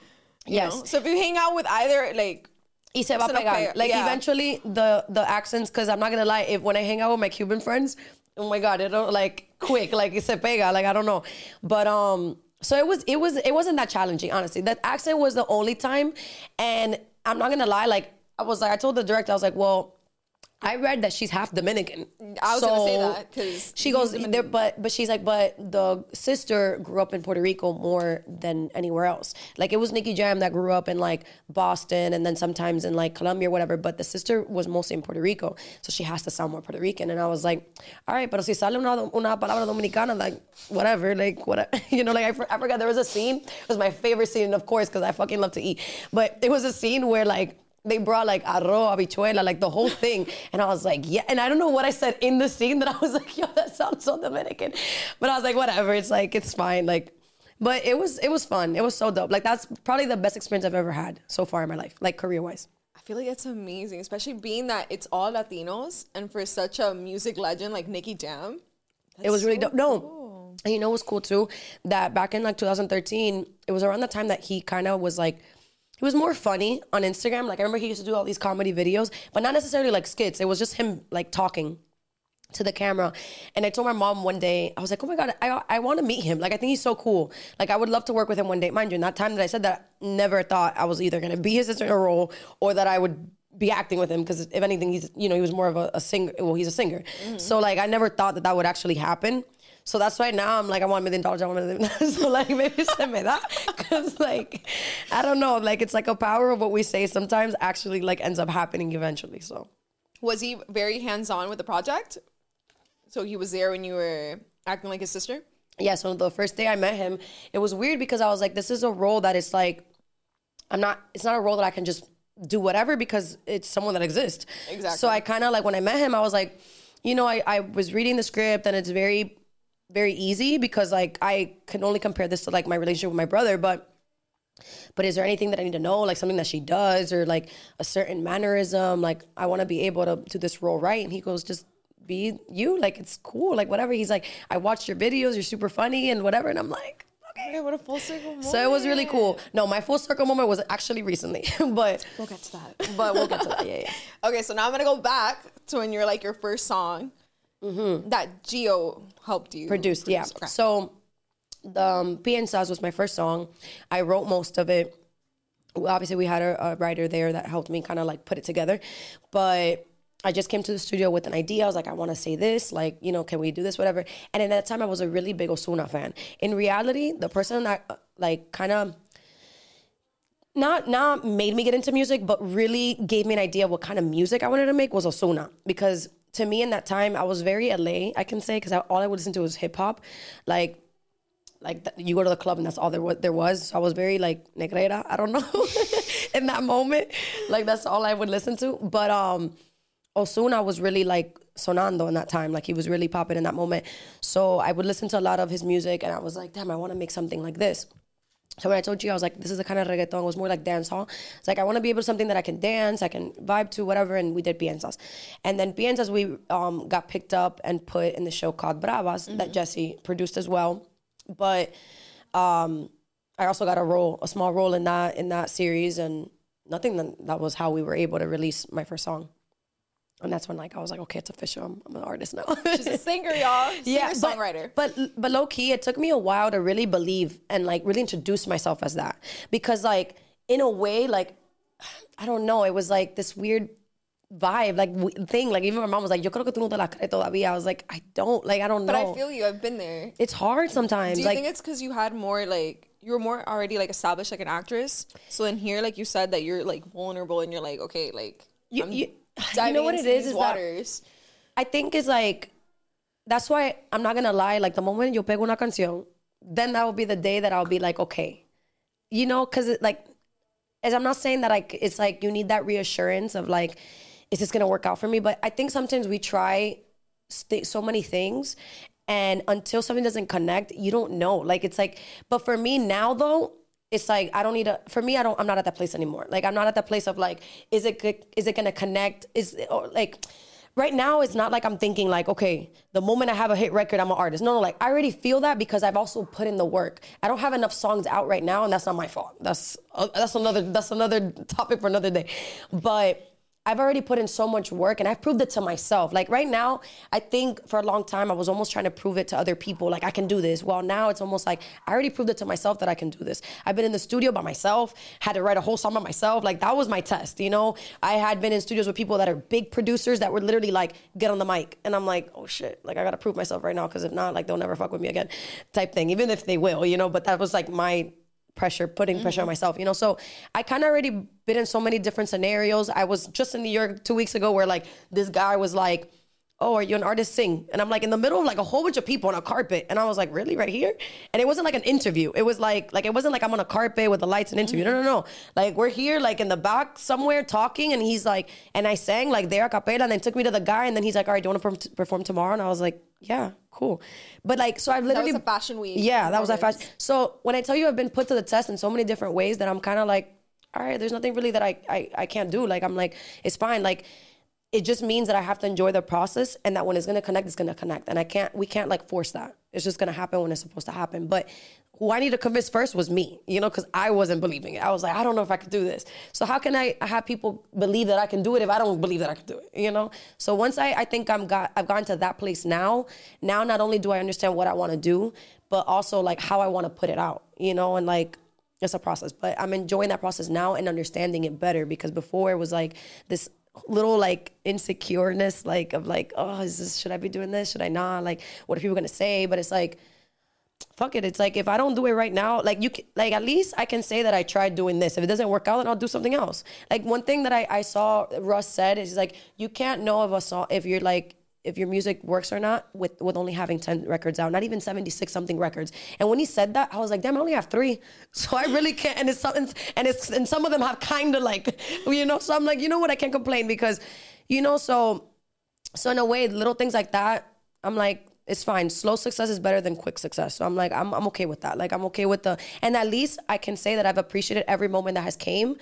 Yes. Know? So if you hang out with either like y se va pegar. Like yeah. eventually the the accents, because I'm not gonna lie, if when I hang out with my Cuban friends, oh my god, it don't like quick, like it se pega, like I don't know. But um so it was it was it wasn't that challenging, honestly. That accent was the only time. And I'm not gonna lie, like I was like I told the director, I was like, well, I read that she's half Dominican. I was so gonna say that because she goes there, but but she's like, but the sister grew up in Puerto Rico more than anywhere else. Like it was Nicky Jam that grew up in like Boston and then sometimes in like Colombia or whatever. But the sister was mostly in Puerto Rico, so she has to sound more Puerto Rican. And I was like, all right, but si sale una, una palabra dominicana, like whatever, like whatever, you know, like I, I forgot there was a scene. It was my favorite scene, of course, because I fucking love to eat. But it was a scene where like they brought like arroz, habichuela, like the whole thing. And I was like, yeah. And I don't know what I said in the scene that I was like, yo, that sounds so Dominican. But I was like, whatever. It's like, it's fine. Like, but it was it was fun. It was so dope. Like that's probably the best experience I've ever had so far in my life, like career wise. I feel like it's amazing, especially being that it's all Latinos and for such a music legend like Nicky Jam. It was really so dope. No. And you know what's cool too? That back in like 2013, it was around the time that he kind of was like he was more funny on Instagram. Like I remember he used to do all these comedy videos, but not necessarily like skits. It was just him like talking to the camera. And I told my mom one day, I was like, oh my God, I, I want to meet him. Like, I think he's so cool. Like, I would love to work with him one day. Mind you, in that time that I said that, I never thought I was either going to be his sister in a role or that I would be acting with him. Because if anything, he's, you know, he was more of a, a singer. Well, he's a singer. Mm-hmm. So, like, I never thought that that would actually happen. So that's why now I'm like, I want a million dollars. I want a million dollars. so like, maybe send me that. Because like, I don't know. Like, it's like a power of what we say sometimes actually like ends up happening eventually. So, was he very hands on with the project? So he was there when you were acting like his sister. Yeah. So the first day I met him, it was weird because I was like, this is a role that is like, I'm not. It's not a role that I can just do whatever because it's someone that exists. Exactly. So I kind of like when I met him, I was like, you know, I, I was reading the script and it's very very easy because like I can only compare this to like my relationship with my brother, but but is there anything that I need to know, like something that she does or like a certain mannerism? Like I want to be able to do this role right. And he goes, just be you. Like it's cool. Like whatever. He's like, I watched your videos. You're super funny and whatever. And I'm like, okay. What a full circle moment. So it was really cool. No, my full circle moment was actually recently, but we'll get to that. But we'll get to that. Yeah, yeah. okay, so now I'm gonna go back to when you're like your first song mm-hmm. that Gio helped you produced. Produce. Yeah. Okay. So the um, Piensas was my first song. I wrote most of it. Obviously, we had a, a writer there that helped me kind of like put it together, but. I just came to the studio with an idea. I was like, I want to say this, like, you know, can we do this, whatever. And in that time, I was a really big Ozuna fan. In reality, the person that uh, like kind of not not made me get into music, but really gave me an idea of what kind of music I wanted to make was Ozuna because to me in that time, I was very LA, I can say, because all I would listen to was hip hop. Like, like you go to the club and that's all there was, there was. So I was very like negrera, I don't know, in that moment. Like that's all I would listen to. But um, Ozuna was really like sonando in that time. Like he was really popping in that moment. So I would listen to a lot of his music and I was like, damn, I want to make something like this. So when I told you, I was like, this is the kind of reggaeton. It was more like dance hall. It's like, I want to be able to something that I can dance, I can vibe to, whatever. And we did piensas. And then piensas, we um, got picked up and put in the show called Bravas that Jesse produced as well. But um, I also got a role, a small role in that in that series. And nothing that, that was how we were able to release my first song. And that's when like I was like, okay, it's official. I'm, I'm an artist now. She's a singer, y'all. Singer, yeah, but- songwriter. But, but low key, it took me a while to really believe and like really introduce myself as that because like in a way, like I don't know, it was like this weird vibe, like w- thing. Like even my mom was like, "Yo creo que tú no te la crees todavía." I was like, I don't, like I don't But know. I feel you. I've been there. it's hard sometimes. Do you like think it's because you had more like you were more already like established like an actress? So in here, like you said, that you're like vulnerable and you're like, okay, like you, I'm you, you know what it is? Is that. I think it's like that's why I'm not gonna lie. Like the moment yo pego una canción, then that will be the day that I'll be like, okay, you know, because it like, as I'm not saying that like it's like you need that reassurance of like, is this gonna work out for me? But I think sometimes we try st- so many things, and until something doesn't connect, you don't know. Like it's like, but for me now though. It's like I don't need a. For me, I don't. I'm not at that place anymore. Like I'm not at that place of like, is it good? Is it gonna connect? Is or like, right now it's not like I'm thinking like, okay, the moment I have a hit record, I'm an artist. No, no, like I already feel that because I've also put in the work. I don't have enough songs out right now, and that's not my fault. That's uh, that's another that's another topic for another day. But I've already put in so much work and I've proved it to myself. Like right now, I think for a long time I was almost trying to prove it to other people, like I can do this. Well, now it's almost like I already proved it to myself that I can do this. I've been in the studio by myself, had to write a whole song by myself. Like that was my test, you know? I had been in studios with people that are big producers that were literally like, get on the mic. And I'm like, oh shit, like I gotta prove myself right now because if not, like they'll never fuck with me again type thing, even if they will, you know? But that was like my pressure, putting pressure on mm-hmm. myself, you know? So I kind of already been in so many different scenarios. I was just in New York two weeks ago where like this guy was like, Oh, are you an artist? Sing. And I'm like in the middle of like a whole bunch of people on a carpet. And I was like, really? Right here? And it wasn't like an interview. It was like, like it wasn't like I'm on a carpet with the lights and interview. No, no, no. Like we're here like in the back somewhere talking. And he's like, and I sang like there a cappella and then took me to the guy. And then he's like, all right, do you want to perform, perform tomorrow? And I was like, yeah, cool. But like, so I've literally That was a fashion week. Yeah, that was a fashion. So when I tell you I've been put to the test in so many different ways that I'm kind of like, all right, there's nothing really that I, I I can't do. Like I'm like, it's fine. Like it just means that I have to enjoy the process and that when it's gonna connect, it's gonna connect. And I can't we can't like force that. It's just gonna happen when it's supposed to happen. But who I need to convince first was me, you know, because I wasn't believing it. I was like, I don't know if I could do this. So how can I have people believe that I can do it if I don't believe that I can do it? You know? So once I, I think I'm got I've gotten to that place now, now not only do I understand what I want to do, but also like how I want to put it out, you know, and like it's a process. But I'm enjoying that process now and understanding it better because before it was like this little like insecureness like of like, oh, is this should I be doing this? Should I not? Like, what are people gonna say? But it's like fuck it. It's like if I don't do it right now, like you, can, like at least I can say that I tried doing this. If it doesn't work out, then I'll do something else. Like one thing that I, I saw Russ said is like you can't know if a song if you're like if your music works or not with with only having ten records out, not even seventy six something records. And when he said that, I was like, damn, I only have three, so I really can't. And it's something, and it's and some of them have kind of like, you know. So I'm like, you know what, I can't complain because, you know, so so in a way, little things like that, I'm like, it's fine. Slow success is better than quick success. So I'm like, I'm, I'm okay with that. Like I'm okay with the, and at least I can say that I've appreciated every moment that has came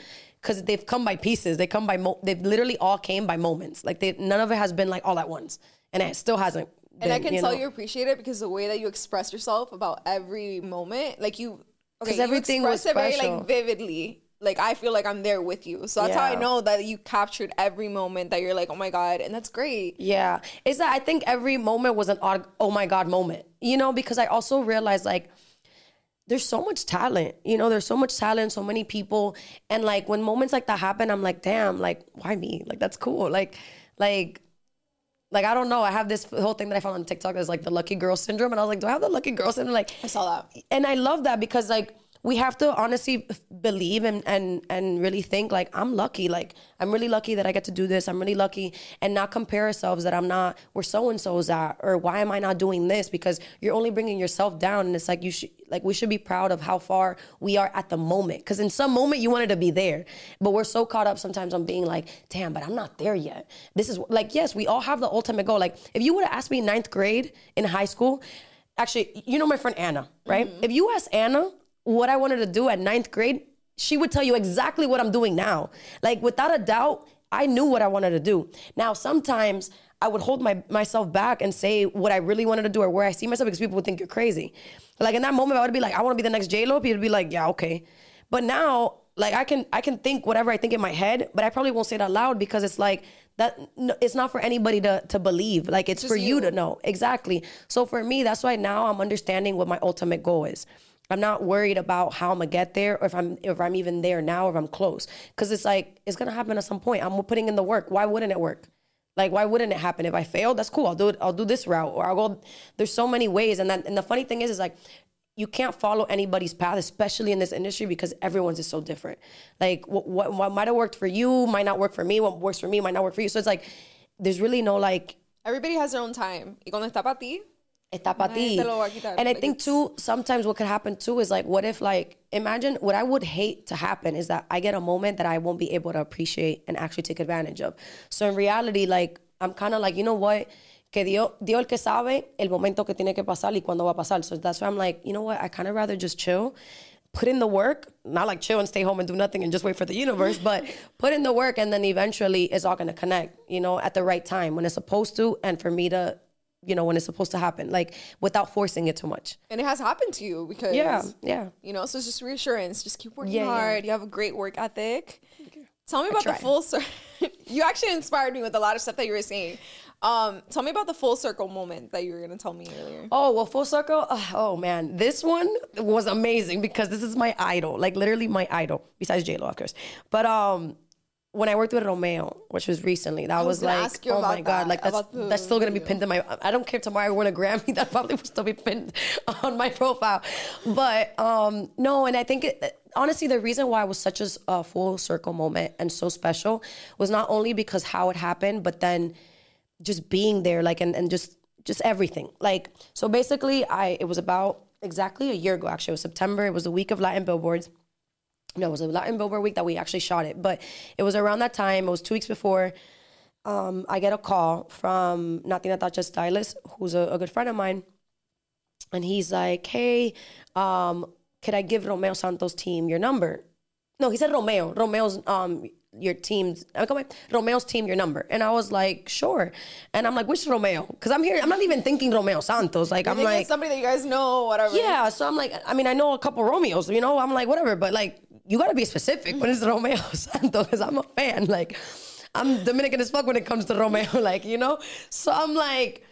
because they've come by pieces. They come by, mo- they've literally all came by moments. Like they, none of it has been like all at once. And it still hasn't. And I been, can tell know? you appreciate it because the way that you express yourself about every moment, like you, okay, 'Cause you everything express was it very like vividly. Like I feel like I'm there with you, so that's how I know that you captured every moment that you're like, oh my god, and that's great. Yeah. It's that I think every moment was an odd, oh my God moment, you know, because I also realized like, there's so much talent, you know, there's so much talent, so many people. And like when moments like that happen, I'm like, damn, like, why me? Like, that's cool. Like, like, like, I don't know. I have this whole thing that I found on TikTok that's like the lucky girl syndrome. And I was like, do I have the lucky girl syndrome? Like, I saw that. and I love that because like we have to honestly believe and, and and really think like I'm lucky. Like I'm really lucky that I get to do this. I'm really lucky and not compare ourselves that I'm not where so and so's at or why am I not doing this? Because you're only bringing yourself down and it's like you should like we should be proud of how far we are at the moment. Because in some moment you wanted to be there, but we're so caught up sometimes on being like, damn, but I'm not there yet. This is like yes, we all have the ultimate goal. Like if you would have asked me ninth grade in high school, actually, you know my friend Anna, right? Mm-hmm. If you ask Anna what I wanted to do at ninth grade, she would tell you exactly what I'm doing now. Like without a doubt, I knew what I wanted to do. Now sometimes I would hold my myself back and say what I really wanted to do or where I see myself because people would think you're crazy. Like in that moment, I would be like, I want to be the next J Lo. People would be like, Yeah, okay. But now, like I can I can think whatever I think in my head, but I probably won't say it out loud because it's like that. No, it's not for anybody to to believe. Like it's for you you. to know exactly. So for me, that's why now I'm understanding what my ultimate goal is. I'm not worried about how I'm gonna get there or if I'm if I'm even there now or if I'm close. Cause it's like it's gonna happen at some point. I'm putting in the work. Why wouldn't it work? Like why wouldn't it happen? If I fail, that's cool. I'll do it. I'll do this route or I'll go. There's so many ways, and that and the funny thing is, is like you can't follow anybody's path, especially in this industry, because everyone's is so different. Like what what, what might have worked for you might not work for me. What works for me might not work for you. So it's like there's really no like Everybody has their own time. Y cuando está para ti, está para ti. te lo va a quitar. And I think too, sometimes what could happen too is like, what if like, imagine what I would hate to happen is that I get a moment that I won't be able to appreciate and actually take advantage of. So in reality, like, I'm kind of like, you know what? Que Dios, Dios el que sabe el momento que tiene que pasar y cuándo va a pasar. So that's why I'm like, you know what? I kind of rather just chill, put in the work, not like chill and stay home and do nothing and just wait for the universe, but put in the work and then eventually it's all going to connect, you know, at the right time when it's supposed to and for me to, you know, when it's supposed to happen, like without forcing it too much. and it has happened to you because Yeah, yeah. you know, so it's just reassurance. Just keep working Yeah, yeah. hard. You have a great work ethic. Tell me about the full circle. you actually inspired me with a lot of stuff that you were saying. Um, tell me about the full circle moment that you were gonna tell me earlier. Oh, well, full circle. uh, Oh, man. This one was amazing because this is my idol, like literally my idol, besides J-Lo, of course. But um, when I worked with Romeo, which was recently, that was was, like, oh my about God, like that's, the that's still gonna be pinned in my. I don't care tomorrow I win a Grammy, that probably will still be pinned on my profile. But um, no, and I think it, honestly, the reason why it was such a full circle moment and so special was not only because how it happened, but then just being there, like, and, and just just everything. Like, so basically, I it was about exactly a year ago. Actually, it was September. It was the week of Latin billboards. No, it was a Latin Billboard week that we actually shot it, but it was around that time. It was two weeks before. Um, I get a call from Natina Tacha Stylist, who's a, a good friend of mine, and he's like, "Hey, um, could I give Romeo Santos' team your number?" No, he said Romeo. Romeo's um your team's I'm Romeo's team your number. And I was like, sure. And I'm like, which Romeo? Because I'm here, I'm not even thinking Romeo Santos. Like I'm like somebody that you guys know, whatever. yeah, so I'm like, I mean, I know a couple Romeos, you know, I'm like, whatever, but like, you gotta be specific when it's Romeo Santo because I'm a fan. Like, I'm Dominican as fuck when it comes to Romeo, like, you know? So I'm like,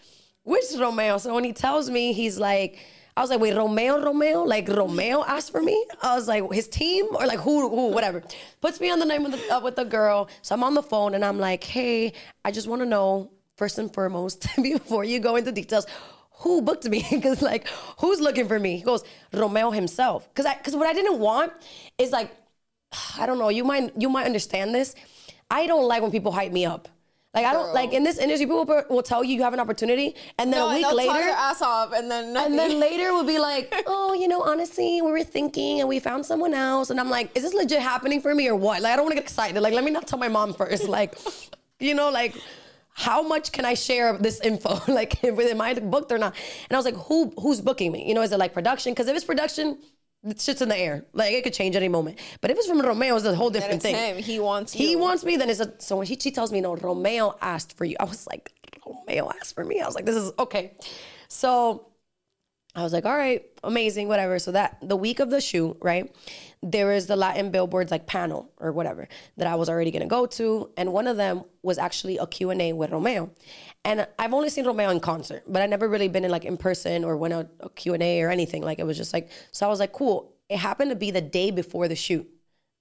which Romeo? So when he tells me, he's like, I was like, wait, Romeo, Romeo? Like, Romeo asked for me? I was like, his team? Or like, who, who, whatever. Puts me on the name with the, uh, with the girl. So I'm on the phone and I'm like, hey, I just wanna know, first and foremost, before you go into details, who booked me? Because like, who's looking for me? He goes, Romeo himself. Because I, because what I didn't want is like, I don't know. You might, you might understand this. I don't like when people hype me up. Like I don't Girl. like in this industry, people will- will tell you you have an opportunity, and then No, a week later, their ass off, and then nothing. and then later we'll be like, oh, you know, honestly, we were thinking and we found someone else. And I'm like, is this legit happening for me or what? Like, I don't want to get excited. Like, let me not tell my mom first. Like, you know, like, how much can I share this info? like, am I booked or not? And I was like, who who's booking me? You know, is it like production? Because if it's production, it's shit's in the air. Like, it could change any moment. But if it's from Romeo, it's a whole different thing. him. He wants He wants me, then it's a. So when she, she tells me, no, Romeo asked for you, I was like, Romeo asked for me. I was like, this is okay. So I was like, all right, amazing, whatever. So that the week of the shoot, right, there is the Latin billboards like panel or whatever that I was already gonna go to, and one of them was actually a Q and A with Romeo. And I've only seen Romeo in concert, but I never really been in like in person or went a, a Q and A or anything. Like it was just like, so I was like, cool. It happened to be the day before the shoot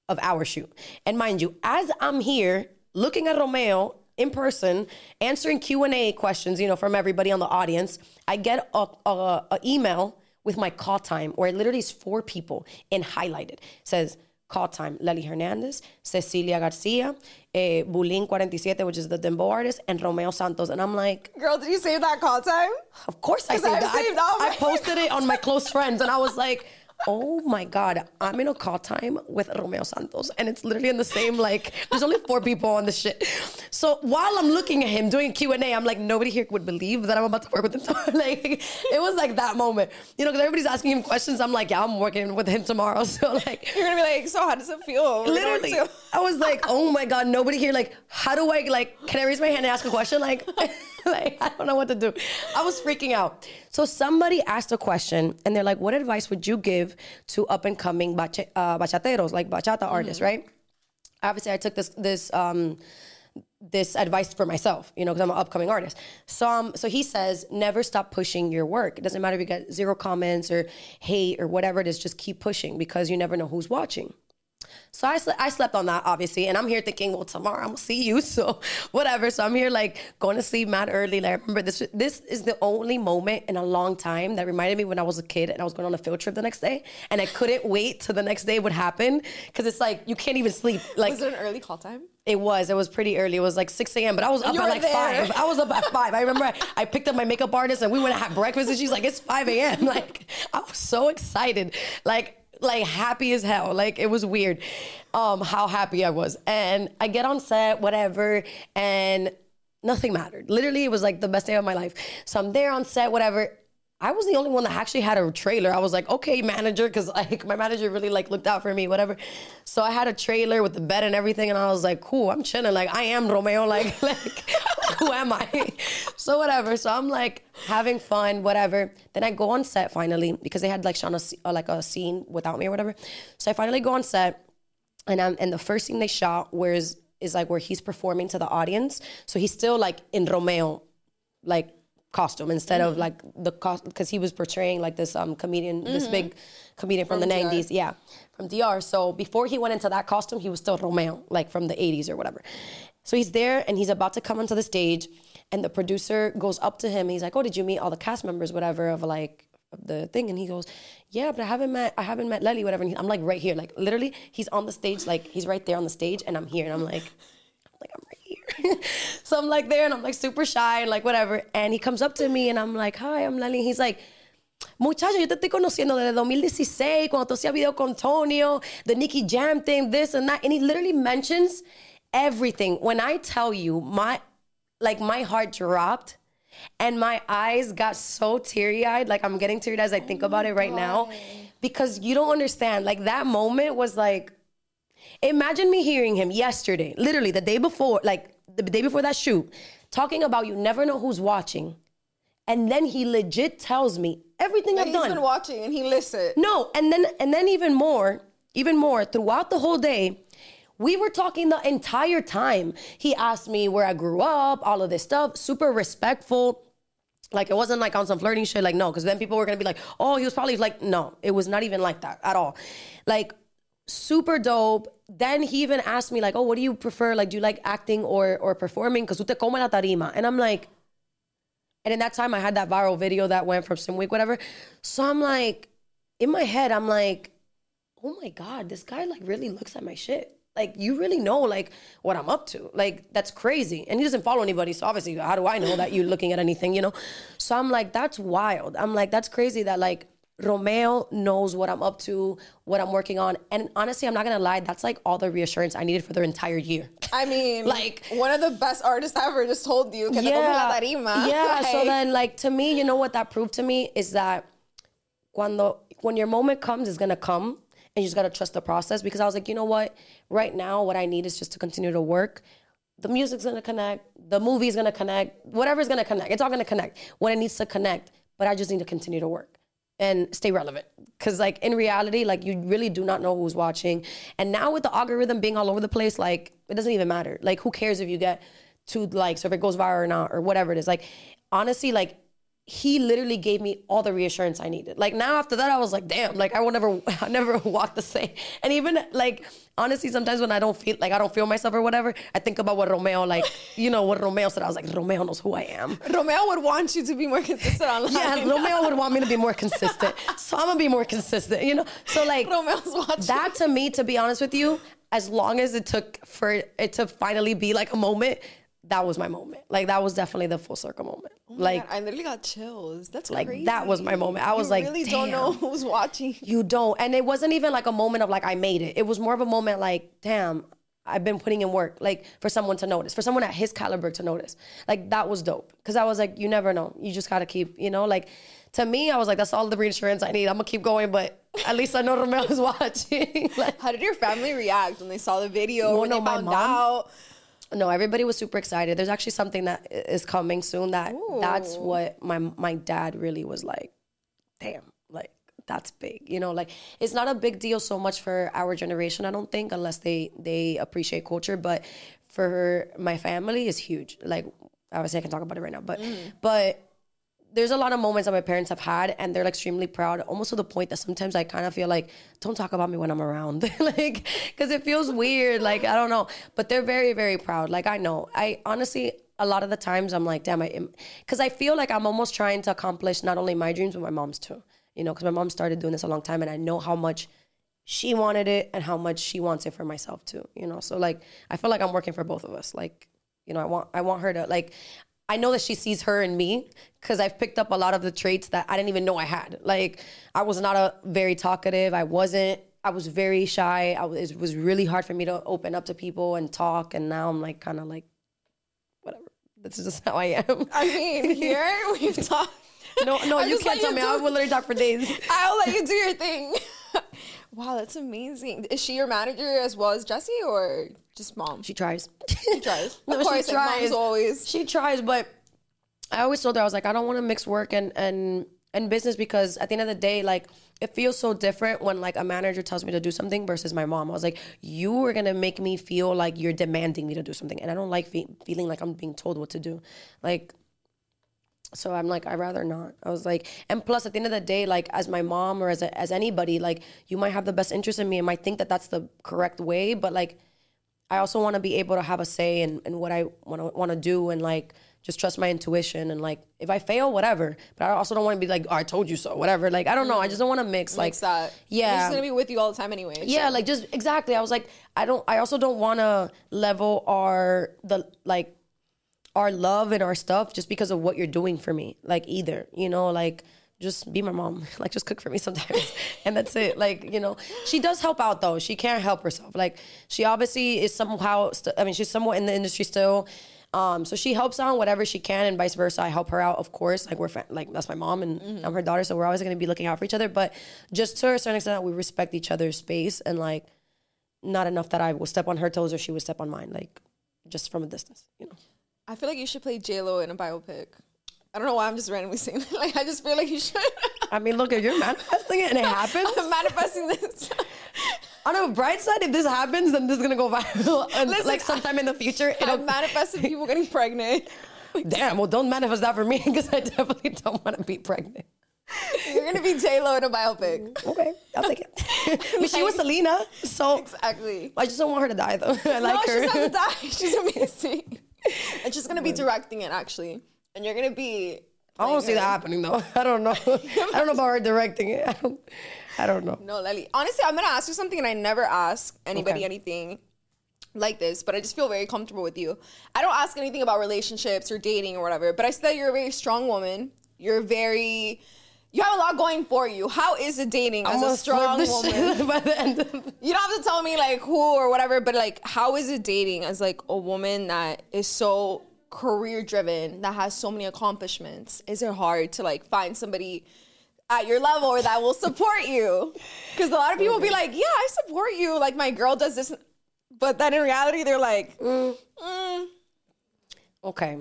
of our shoot, and mind you, as I'm here looking at Romeo in person, answering Q and A questions, you know, from everybody on the audience. I get a, a, a email with my call time, where it literally is four people and highlighted. It says call time, Leli Hernandez, Cecilia Garcia, eh, Bulín 47, which is the dembow artist, and Romeo Santos. And I'm like, Girl, did you save that call time? of course I saved. I- saved all I, my- posted it on my close friends, and I was like, "Oh my god, I'm in a call time with Romeo Santos, and it's literally in the same like. There's only four people on the shit. So while I'm looking at him doing Q&A, I'm like, nobody here would believe that I'm about to work with him. tomorrow. like it was like that moment, you know, because everybody's asking him questions. I'm like, yeah, I'm working with him tomorrow. So like. You're gonna be like, so how does it feel? Literally, I was like, "Oh my god, nobody here! Like, how do I like? Can I raise my hand and ask a question? Like, like I don't know what to do." I was freaking out. So somebody asked a question, and they're like, "What advice would you give to up and coming bache- uh, bachateros, like bachata artists?" Right? Obviously, I took this this um, this advice for myself, you know, because I'm an upcoming artist. So, um, so he says, never stop pushing your work. It doesn't matter if you get zero comments or hate or whatever it is, just keep pushing because you never know who's watching. So I, sle- I slept on that, obviously. And I'm here thinking, well, tomorrow I'm going to see you. So whatever. So I'm here like going to sleep mad early. Like, I remember this, this is the only moment in a long time that reminded me when I was a kid and I was going on a field trip the next day. And I couldn't wait till the next day would happen. Cause it's like, you can't even sleep. Like, Was it an early call time? it was. It was pretty early. It was like 6 a.m. But I was up You at like there. 5. I was up at 5. I remember I, I picked up my makeup artist and we went to have breakfast and she's like, it's 5 a.m. Like, I was so excited. Like, like happy as hell. Like it was weird um how happy I was. And I get on set, whatever, and nothing mattered. Literally, it was like the best day of my life. So I'm there on set, whatever. I was the only one that actually had a trailer. I was like, okay, manager, because like my manager really like looked out for me, whatever. So I had a trailer with the bed and everything, and I was like, cool, I'm chilling. Like I am Romeo. Like like who am I? so whatever. So I'm like having fun, whatever. Then I go on set finally because they had like shot a, uh, like a scene without me or whatever. So I finally go on set, and I'm and the first scene they shot was is like where he's performing to the audience. So he's still like in Romeo, like costume instead of like the cost because he was portraying like this um comedian, this big comedian from, From the DR. '90s, yeah, from DR. So before he went into that costume, he was still Romeo, like from the '80s or whatever. So he's there and he's about to come onto the stage, and the producer goes up to him. he's like, "Oh, did you meet all the cast members, whatever, of like of the thing?" And he goes, "Yeah, but I haven't met I haven't met Leli, whatever." And he- I'm like right here, like literally, he's on the stage, like he's right there on the stage, and I'm here, and I'm like, I'm like I'm right. so I'm like there, and I'm like super shy, and like whatever. And he comes up to me, and I'm like, "Hi, I'm Leli." He's like. Muchacho, yo te estoy conociendo desde 2016, cuando tú hacías video con Tonio, the Nicky Jam thing, this and that. And he literally mentions everything. When I tell you, my like my heart dropped and my eyes got so teary-eyed. Like I'm getting teary-eyed as I think about it right now. Oh because you don't understand. Like that moment was like Imagine me hearing him yesterday, literally the day before, like the day before that shoot, talking about you never know who's watching. And then he legit tells me everything I've he's done. been watching and he listened. No, and then and then even more, even more throughout the whole day, we were talking the entire time. He asked me where I grew up, all of this stuff, super respectful. Like it wasn't like on some flirting shit. Like no, because then people were gonna be like, oh, he was probably like, no, it was not even like that at all. Like super dope. Then he even asked me like, oh, what do you prefer? Like, do you like acting or or performing? Because usted come la tarima, and I'm like. And in that time, I had that viral video that went from some week, whatever. So I'm like, in my head, I'm like, oh my God, this guy like really looks at my shit. Like, you really know like what I'm up to. Like, that's crazy. And he doesn't follow anybody. So obviously, how do I know that you're looking at anything, you know? So I'm like, that's wild. I'm like, that's crazy that like Romeo knows what I'm up to, what I'm working on. And honestly, I'm not gonna lie, that's like all the reassurance I needed for the entire year. I mean, Like- one of the best artists ever just told you, que te come la tarima. Yeah. so then, like to me, you know what that proved to me is that cuando when your moment comes, it's gonna come, and you just gotta trust the process. Because I was like, you know what? Right now, what I need is just to continue to work. The music's gonna connect. The movie's gonna connect. Whatever's gonna connect. It's all gonna connect when it needs to connect. But I just need to continue to work and stay relevant. Cause like in reality, like you really do not know who's watching. And now with the algorithm being all over the place, like it doesn't even matter. Like who cares if you get two likes or if it goes viral or not or whatever it is. Like honestly, like he literally gave me all the reassurance I needed. Like now after that, I was like, damn, like I will never, I never walk the same. And even like honestly, sometimes when I don't feel like I don't feel myself or whatever, I think about what Romeo like, you know, what Romeo said. I was like, Romeo knows who I am. Romeo would want you to be more consistent online. Yeah, Romeo would want me to be more consistent. So I'm gonna be more consistent, you know? So like Romeo's watching. that to me, to be honest with you, as long as it took for it to finally be like a moment, that was my moment. Like that was definitely the full circle moment. Oh like I literally got chills. That's like, crazy. that was my moment. I was you like, really don't know who's watching. you don't. And it wasn't even like a moment of like I made it. It was more of a moment like, damn, I've been putting in work, like for someone to notice, for someone at his caliber to notice. Like that was dope. Cause I was like, you never know. You just gotta keep, you know, like to me, I was like, that's all the reassurance I need. I'm gonna keep going, but at least I know Romeo's watching. like, How did your family react when they saw the video? Well, when no, they found mom- out? No, everybody was super excited. There's actually something that is coming soon that that's what my my dad really was like, damn, like that's big. You know, like it's not a big deal so much for our generation, I don't think, unless they they appreciate culture, but for my family is huge. Like obviously I can talk about it right now, but mm. but there's a lot of moments that my parents have had and they're like, extremely proud almost to the point that sometimes i kind of feel like don't talk about me when i'm around. Like because it feels weird like i don't know. But they're very very proud like i know. I honestly a lot of the times i'm like damn i because i feel like i'm almost trying to accomplish not only my dreams but my mom's too you know because my mom started doing this a long time and i know how much she wanted it and how much she wants it for myself too you know? So like i feel like i'm working for both of us like you know i want i want her to like I know that she sees her in me because I've picked up a lot of the traits that I didn't even know I had. Like I was not a very talkative. I wasn't. I was very shy. I was, it was really hard for me to open up to people and talk. And now I'm like kind of like, whatever. This is just how I am. I mean, here we've talked. No, no, I you can't tell you me. do- I will literally talk for days. I'll let you do your thing. wow, that's amazing. Is she your manager as well as Jesse, or just mom? She tries. She tries. No, of course, she like, mom's tries. always. She tries, but I always told her I was like, I don't want to mix work and and and business because at the end of the day, like it feels so different when like a manager tells me to do something versus my mom. I was like, you are gonna make me feel like you're demanding me to do something, and I don't like fe- feeling like I'm being told what to do. Like so I'm like, I'd rather not. I was like, and plus, at the end of the day, like as my mom or as a, as anybody, like you might have the best interest in me and might think that that's the correct way, but like I also want to be able to have a say in, in what I want to want to do and like just trust my intuition and like if I fail, whatever. But I also don't want to be like, oh, I told you so, whatever. Like I don't know. I just don't want to mix like Mix that. Yeah. She's gonna be with you all the time anyway. yeah, so. like just exactly. I was like, I don't. I also don't want to level our the like our love and our stuff just because of what you're doing for me. Like either, you know, like just be my mom. Like just cook for me sometimes, and that's it. Like you know, she does help out though. She can't help herself. Like she obviously is somehow. St- I mean, she's somewhat in the industry still. Um, so she helps out whatever she can, and vice versa. I help her out, of course. Like we're fa- like that's my mom, and I'm her daughter, so we're always going to be looking out for each other. But just to a certain extent, we respect each other's space, and like not enough that I will step on her toes or she would step on mine. Like just from a distance, you know. I feel like you should play J Lo in a biopic. I don't know why I'm just randomly saying that. Like I just feel like you should. I mean, look, if you're manifesting it and it happens, I'm manifesting this. on a bright side, if this happens, then this is gonna go viral. And Listen, like sometime in the future, I've it'll manifested people getting pregnant. damn. Well, don't manifest that for me because I definitely don't want to be pregnant. You're gonna be J Lo in a biopic. Okay, I'll take it. but she was Selena, so Exactly. I just don't want her to die though. I like no, her. she's not gonna die. She's amazing. and she's gonna be directing it actually, and you're gonna be. I don't see that happening though. I don't know. I don't know about her directing it. I don't. I don't know. No, Leli. Honestly, I'm gonna ask you something, and I never ask anybody Okay. anything like this, but I just feel very comfortable with you. I don't ask anything about relationships or dating or whatever, but I see that you're a very strong woman. You're very. You have a lot going for you. How is it dating as I'm a strong woman? by the end of You don't have to tell me like who or whatever, but like how is it dating as like a woman that is so career driven, that has so many accomplishments? Is it hard to like find somebody at your level or that will support you? Because a lot of people be like, yeah, I support you. Like my girl does this, but then in reality they're like, mm. Okay.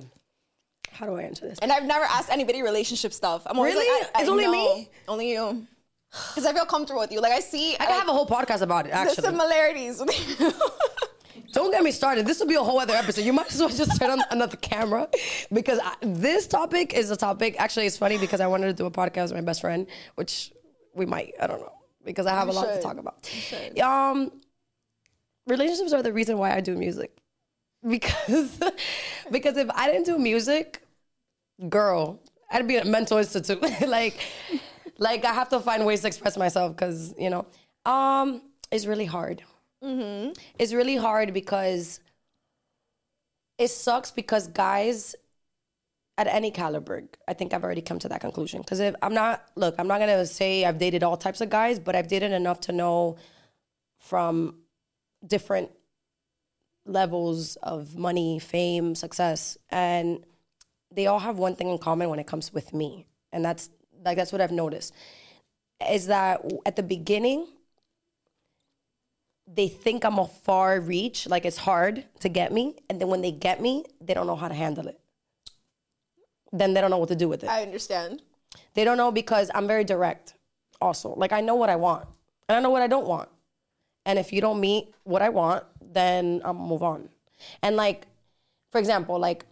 How do I answer this? and I've never asked anybody relationship stuff. I'm Really? like, I, I It's only know. me? only you. Because I feel comfortable with you. Like I see, I can have a whole podcast about it. the Actually, similarities with you. Don't get me started. This will be a whole other episode. You might as well just turn on another camera because I, this topic is a topic. Actually, it's funny because I wanted to do a podcast with my best friend, which we might. I don't know because I have You a lot to talk about. Um, relationships are the reason why I do music because because if I didn't do music, girl, I'd be in a mental institute. like, like I have to find ways to express myself because you know, um, it's really hard. Mm-hmm. It's really hard because it sucks because guys at any caliber, I think I've already come to that conclusion. Because if I'm not, look, I'm not gonna say I've dated all types of guys, but I've dated enough to know from different levels of money, fame, success, and they all have one thing in common when it comes with me, and that's like that's what I've noticed is that at the beginning they think I'm a far reach, like it's hard to get me, and then when they get me, they don't know how to handle it. Then they don't know what to do with it. I understand. They don't know because I'm very direct also. Like I know what I want and I know what I don't want. And if you don't meet what I want, then I'll move on. And like, for example, like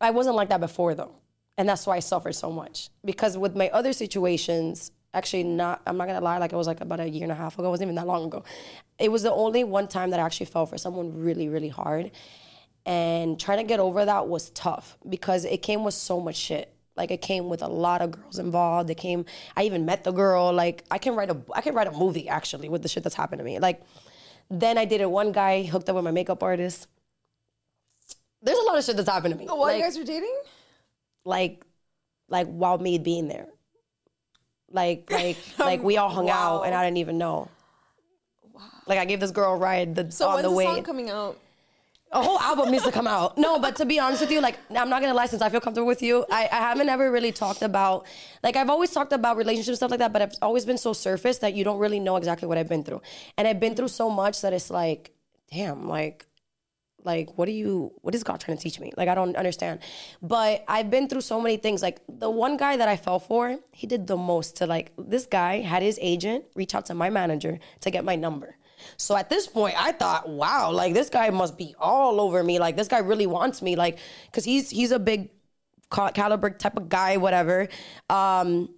I wasn't like that before though. And that's why I suffered so much. Because with my other situations, actually not I'm not gonna lie, like it was like about a year and a half ago, it wasn't even that long ago. It was the only one time that I actually fell for someone really, really hard. And trying to get over that was tough because it came with so much shit. Like it came with a lot of girls involved. It came. I even met the girl. Like I can write a. I can write a movie actually with the shit that's happened to me. Like then I dated one guy hooked up with my makeup artist. There's a lot of shit that's happened to me. While like, you guys were dating? like, like while me being there. Like, like, like we all hung out and I didn't even know. Wow. Like I gave this girl a ride the, So on when's the the, way. song coming out? a whole album needs to come out. No, but to be honest with you, like I'm not gonna lie, since I feel comfortable with you, I, I haven't ever really talked about like I've always talked about relationships and stuff like that, but I've always been so surface that you don't really know exactly what I've been through, and I've been through so much that it's like, damn, like. Like, what do you, what is God trying to teach me? Like, I don't understand. But I've been through so many things. Like, the one guy that I fell for, he did the most to, like, this guy had his agent reach out to my manager to get my number. So at this point, I thought, wow, like this guy must be all over me. Like this guy really wants me. Like, cause he's he's a big ca- caliber type of guy, whatever. Um,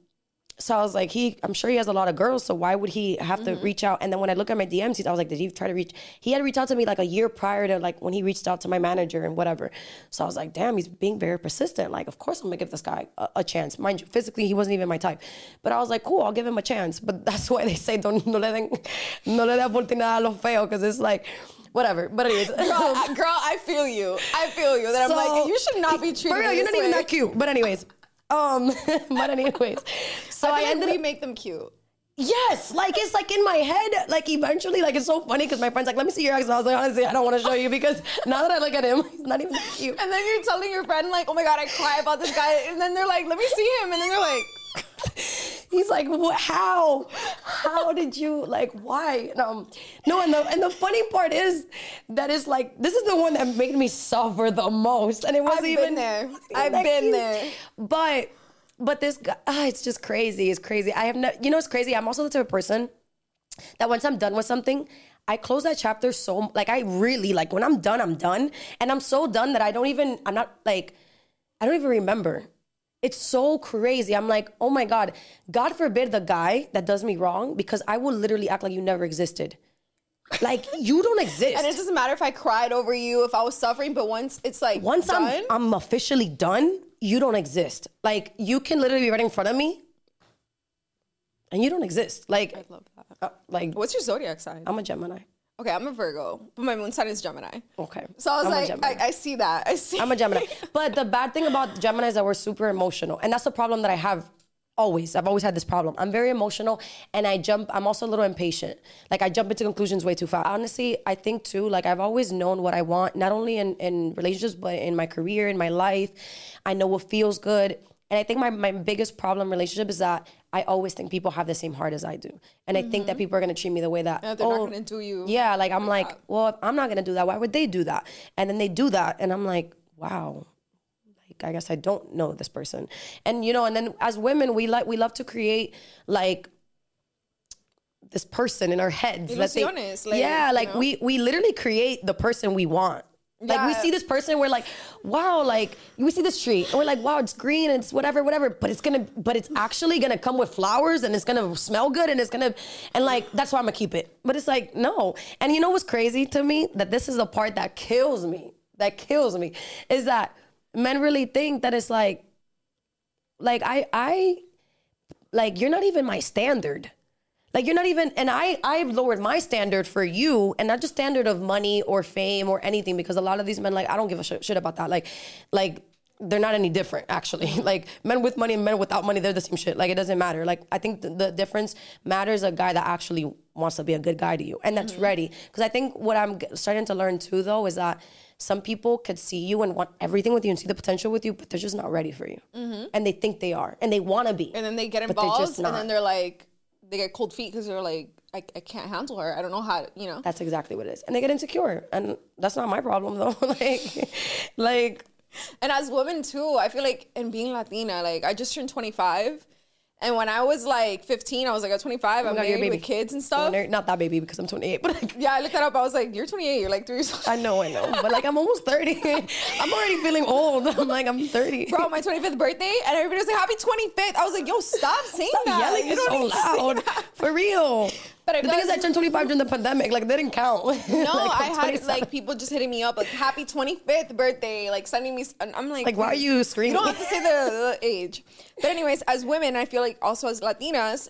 so I was like, he, I'm sure he has a lot of girls. So why would he have to mm-hmm. reach out? And then when I look at my DMs, I was like, did he try to reach? He had reached out to me like a year prior to like when he reached out to my manager and whatever. So I was like, damn, he's being very persistent. Like, of course I'm gonna give this guy a, a chance. Mind you, physically he wasn't even my type, but I was like, cool, I'll give him a chance. But that's why they say don't no le den, no le den oportunidad a los feos because it's like. Whatever, but anyways, Girl, I, girl, I feel you. I feel you. That I'm like, you should not be treated For real, you're not even that cute. But anyways, um, but anyways, so I, I, ended like we up. make them cute. Yes, like it's like in my head. Like eventually, like it's so funny because my friend's like, "Let me see your ex," and I was like, "Honestly, I don't want to show you because now that I look at him, he's not even cute." And then you're telling your friend like, oh my god, I cry about this guy, and then they're like, let me see him, and then they're like, He's like, what, how? How did you like? Why? No, no. And the and the funny part is that is like this is the one that made me suffer the most, and it wasn't I've even been there. I've been there. But but this guy, ah, it's just crazy. It's crazy. I have no. You know, it's crazy. I'm also the type of person that once I'm done with something. I close that chapter so like I really like when I'm done, I'm done. And I'm so done that I don't even I'm not like I don't even remember. It's so crazy. I'm like, oh my God. God forbid the guy that does me wrong because I will literally act like you never existed. Like you don't exist. and it doesn't matter if I cried over you, if I was suffering, but once it's like Once done, I'm I'm officially done, you don't exist. Like you can literally be right in front of me and you don't exist. Like I love that. uh, like What's your zodiac sign? I'm a Gemini. Okay, I'm a Virgo, but my moon sign is Gemini. Okay. So I was I'm like, I, I see that. I see. I'm a Gemini. But the bad thing about Gemini is that we're super emotional. And that's the problem that I have always. I've always had this problem. I'm very emotional and I jump, I'm also a little impatient. Like I jump into conclusions way too fast. Honestly, I think too, like I've always known what I want, not only in, in relationships, but in my career, in my life. I know what feels good. And I think my, my biggest problem relationship is that I always think people have the same heart as I do. And I think that mm-hmm. people are gonna treat me the way that Yeah, they're not oh, gonna do you Yeah, like I'm like, well, if I'm not gonna do that, why would they do that? And then they do that, and I'm like, wow, like I guess I don't know this person. And you know, and then as women, we like we love to create like this person in our heads. that they- Ilusiones, like, yeah, you like know? we we literally create the person we want. Like we see this person, we're like, wow, like we see this tree, and we're like, wow, it's green, and it's whatever, whatever. But it's gonna, but it's actually gonna come with flowers, and it's gonna smell good, and it's gonna, and like that's why I'm gonna keep it. But it's like no, and you know what's crazy to me? That this is the part that kills me. That kills me is that men really think that it's like, like I, I, like you're not even my standard. Like you're not even, and I I've lowered my standard for you, and not just standard of money or fame or anything, because a lot of these men like I don't give a shit, shit about that. Like, like they're not any different actually. like men with money and men without money, they're the same shit. Like it doesn't matter. Like I think the, the difference matters a guy that actually wants to be a good guy to you and that's mm-hmm. ready. Because I think what I'm g- starting to learn too though is that some people could see you and want everything with you and see the potential with you, but they're just not ready for you, mm-hmm. and they think they are, and they want to be. and then they get involved, and then they're like, they get cold feet because they're like, I, I can't handle her. I don't know how, to, you know. That's exactly what it is. And they get insecure. And that's not my problem though. like like And as women too, I feel like, and being Latina, like I just turned 25. And when I was like 15, I was like at 25, I'm your married with kids and stuff. they're- not that baby because I'm 28, but like Yeah, I looked that up. I was like, you're 28. You're like three years old. I know, I know. But like I'm almost 30. I'm already feeling old. I'm like I'm 30. Bro, my 25th birthday, and everybody was like, happy 25th. I was like, yo, stop saying Stop that. yelling You don't so need to say loud. For real. But I the thing is, I turned 25 during the pandemic. Like, they didn't count. No, Like, I had like people just hitting me up like happy 25th birthday, like sending me. and I'm like, Like, why are you screaming? You don't have to say the, the age. But anyways, as women, I feel like also as Latinas,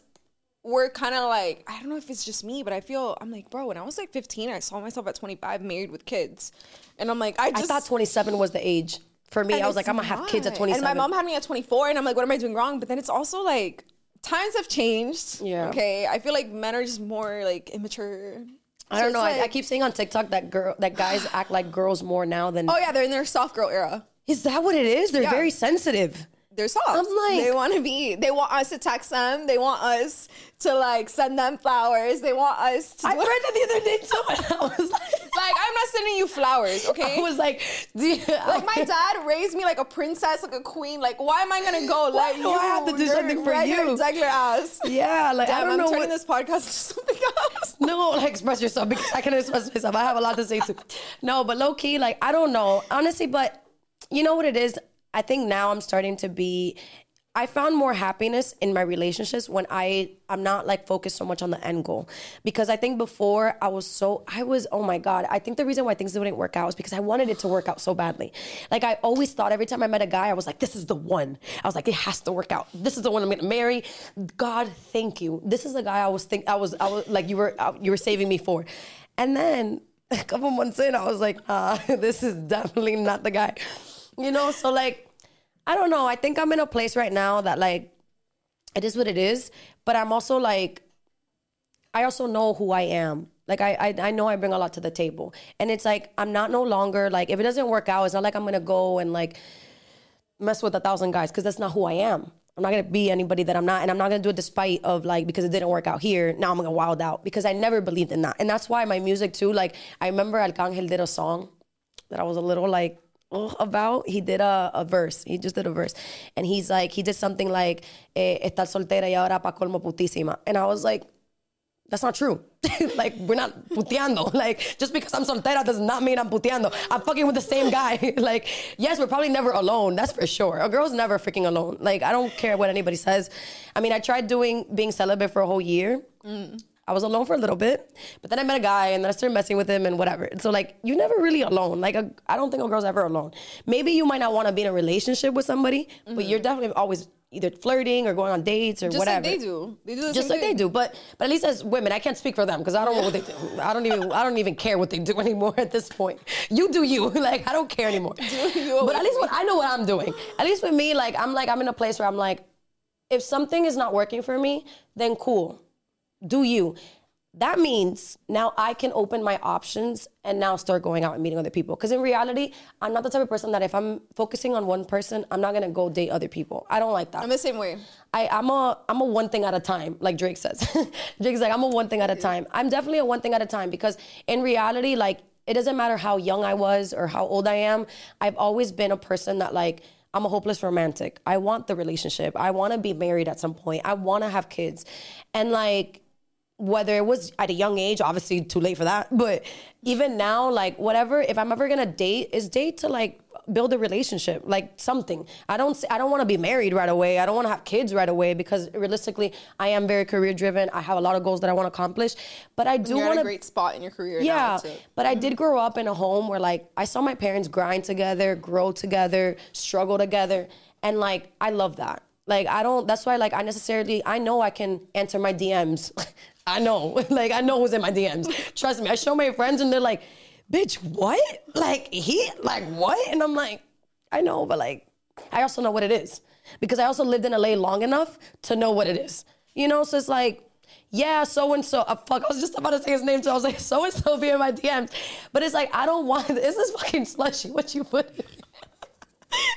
we're kind of like I don't know if it's just me, but I feel I'm like, bro. When I was like 15, I saw myself at 25, married with kids, and I'm like, I I thought 27 was the age. For me, and I was like, I'm gonna have kids at not. 27. And my mom had me at 24, and I'm like, what am I doing wrong? But then it's also like times have changed. Yeah. Okay. I feel like men are just more like immature. I So don't know. it's I, I keep seeing on TikTok that girl, that guys act like girls more now than. Oh yeah, they're in their soft girl era. Is that what it is? They're Yeah. very sensitive. They're soft. I'm like- they want to be. They want us to text them. They want us to like send them flowers. They want us to. I read that the other day too, I was like, like I'm not sending you flowers, okay? I was like, you- like my dad raised me like a princess, like a queen. Like why am I gonna go? Why Like do I have to do something for you? Regular ass. yeah, like I Damn, don't I'm know turning what. this podcast to something else. No, like express yourself because I can express myself. I have a lot to say too. No, but low key, like I don't know honestly, but you know what it is. I think now I'm starting to be. I found more happiness in my relationships when I I'm not like focused so much on the end goal. Because I think before I was so I was oh my god I think the reason why things didn't work out is because I wanted it to work out so badly. Like I always thought every time I met a guy I was like this is the one. I was like it has to work out. This is the one I'm gonna marry. God thank you. This is the guy I was think I was I was like you were uh, you were saving me for. And then a couple months in I was like nah this is definitely not the guy. You know so like I don't know. I think I'm in a place right now that like it is what it is, but I'm also like I also know who I am. Like I, I I know I bring a lot to the table. And it's like I'm not no longer like if it doesn't work out, it's not like I'm gonna go and like mess with a thousand guys because that's not who I am. I'm not gonna be anybody that I'm not, and I'm not gonna do it despite of like because it didn't work out here. Now I'm gonna wild out because I never believed in that, and that's why my music too. Like I remember Arcangel did a song that I was a little like about. He did a, a verse. He just did a verse, and he's like he did something like eh, "Estás soltera y ahora pa colmo putísima," and I was like, that's not true. like we're not puteando. Like just because I'm soltera does not mean I'm puteando. I'm fucking with the same guy. like yes, we're probably never alone. That's for sure. A girl's never freaking alone. Like I don't care what anybody says. I mean, I tried doing being celibate for a whole year. I was alone for a little bit, but then I met a guy and then I started messing with him and whatever. So like you're never really alone. Like I I don't think a girl's ever alone. Maybe you might not want to be in a relationship with somebody, but you're mm-hmm. definitely always either flirting or going on dates or Just whatever like they do. They do the just like they do. But but at least as women, I can't speak for them because I don't know what they do. I don't even I don't even care what they do anymore at this point. You do you. Like I don't care anymore. you but at least what I know what I'm doing. At least with me, like I'm like I'm in a place where I'm like, if something is not working for me, then cool. Do you. That means now I can open my options and now start going out and meeting other people. Because in reality, I'm not the type of person that if I'm focusing on one person, I'm not gonna go date other people. I don't like that. I'm the same way. I, I'm a I'm a one thing at a time, like Drake says. Drake's like, I'm a one thing at a time. I'm definitely a one thing at a time because in reality, like it doesn't matter how young I was or how old I am. I've always been a person that like I'm a hopeless romantic. I want the relationship. I want to be married at some point. I want to have kids, and like whether it was at a young age, obviously too late for that, but even now, like whatever, if I'm ever gonna date, is date to like build a relationship, like something. I don't, I don't want to be married right away. I don't want to have kids right away because realistically, I am very career driven. I have a lot of goals that I want to accomplish, but I do want a great spot in your career. Yeah, but I did mm-hmm. grow up in a home where like I saw my parents grind together, grow together, struggle together, and like I love that. Like I don't. That's why like I necessarily I know I can answer my DMs. I know, like I know who's in my DMs. Trust me. I show my friends and they're like, "Bitch, what? Like he? Like what?" And I'm like, "I know, but like I also know what it is because I also lived in LA long enough to know what it is. You know, so it's like." yeah, so and so. Fuck, I was just about to say his name too. I was like, so and so be in my DMs. But it's like, I don't want this. Is fucking slushy? What you put? in?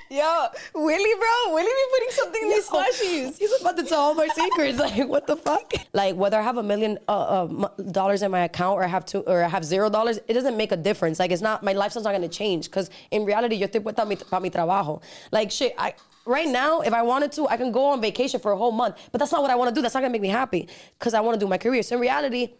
Yo, Willie, bro, Willie be putting something in these Yo, slushies. He's about to tell all my secrets. Like, what the fuck? Like, whether I have a million uh, uh, dollars in my account or I have two or I have zero dollars, it doesn't make a difference. Like, it's not my lifestyle's not gonna change because in reality, yo estoy puesta mi, pa mi trabajo. Like, shit, I. Right now, if I wanted to, I can go on vacation for a whole month. But that's not what I want to do. That's not gonna make me happy because I want to do my career. So in reality,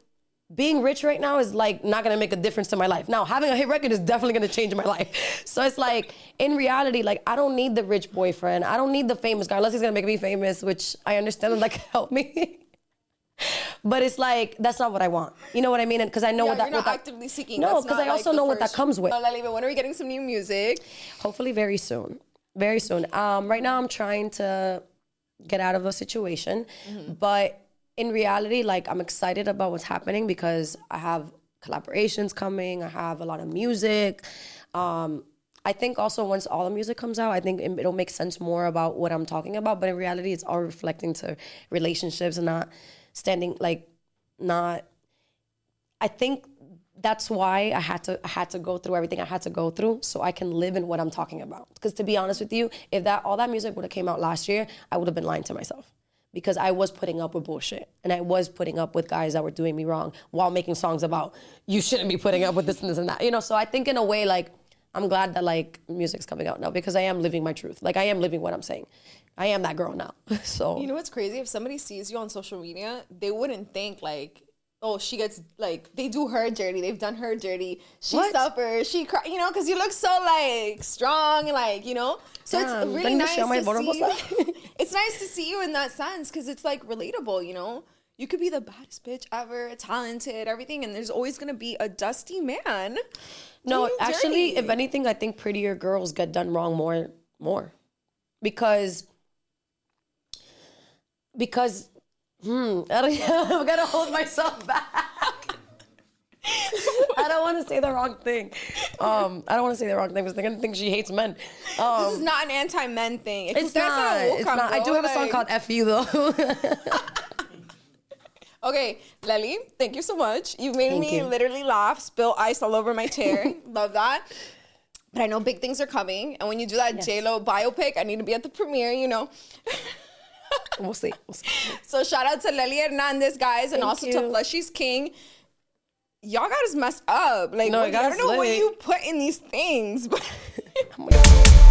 being rich right now is like not gonna make a difference to my life. Now, having a hit record is definitely gonna change my life. So it's like, in reality, like I don't need the rich boyfriend. I don't need the famous guy unless he's gonna make me famous, which I understand and like help me. but it's like that's not what I want. You know what I mean? Because I know Yeah, what that. you're not what that- actively seeking. No, because I also like, know what that comes with. When are we getting some new music? Hopefully, very soon. Very soon. Um, right now, I'm trying to get out of a situation, but in reality, like I'm excited about what's happening because I have collaborations coming. I have a lot of music. Um, I think also once all the music comes out, I think it- it'll make sense more about what I'm talking about. But in reality, it's all reflecting to relationships and not standing like not. I think that's why I had to I had to go through everything I had to go through so I can live in what I'm talking about. Because to be honest with you, if that all that music would have came out last year, I would have been lying to myself. Because I was putting up with bullshit and I was putting up with guys that were doing me wrong while making songs about you shouldn't be putting up with this and this and that. You know, so I think in a way like I'm glad that like music's coming out now because I am living my truth. Like I am living what I'm saying. I am that girl now. So You know what's crazy? If somebody sees you on social media, they wouldn't think like, oh, she gets like they do her dirty. They've done her dirty. She What? suffers. She cry. You know, because you look so like strong and like you know. So Damn, it's really to nice to vulnerable see. You. it's nice to see you in that sense because it's like relatable. You know. You could be the baddest bitch ever, talented, everything, and there's always gonna be a dusty man. No, actually, dirty. if anything, I think prettier girls get done wrong more, more, because because hmm, I don't, I'm gonna hold myself back. I don't want to say the wrong thing. Um, I don't want to say the wrong thing because they're gonna think she hates men. Um, this is not an anti-men thing. it's not. It's not. I do have a song called "F You" though. Okay, Leli, thank you so much. You've made Thank me you. literally laugh, spill ice all over my chair. Love that. But I know big things are coming, and when you do that Yes. J Lo biopic, I need to be at the premiere. You know. We'll see. We'll see. So shout out to Leli Hernandez, guys, and Thank also to you. Fleshy's King. Y'all got us messed up. Like, No, got I don't know what you put in these things, but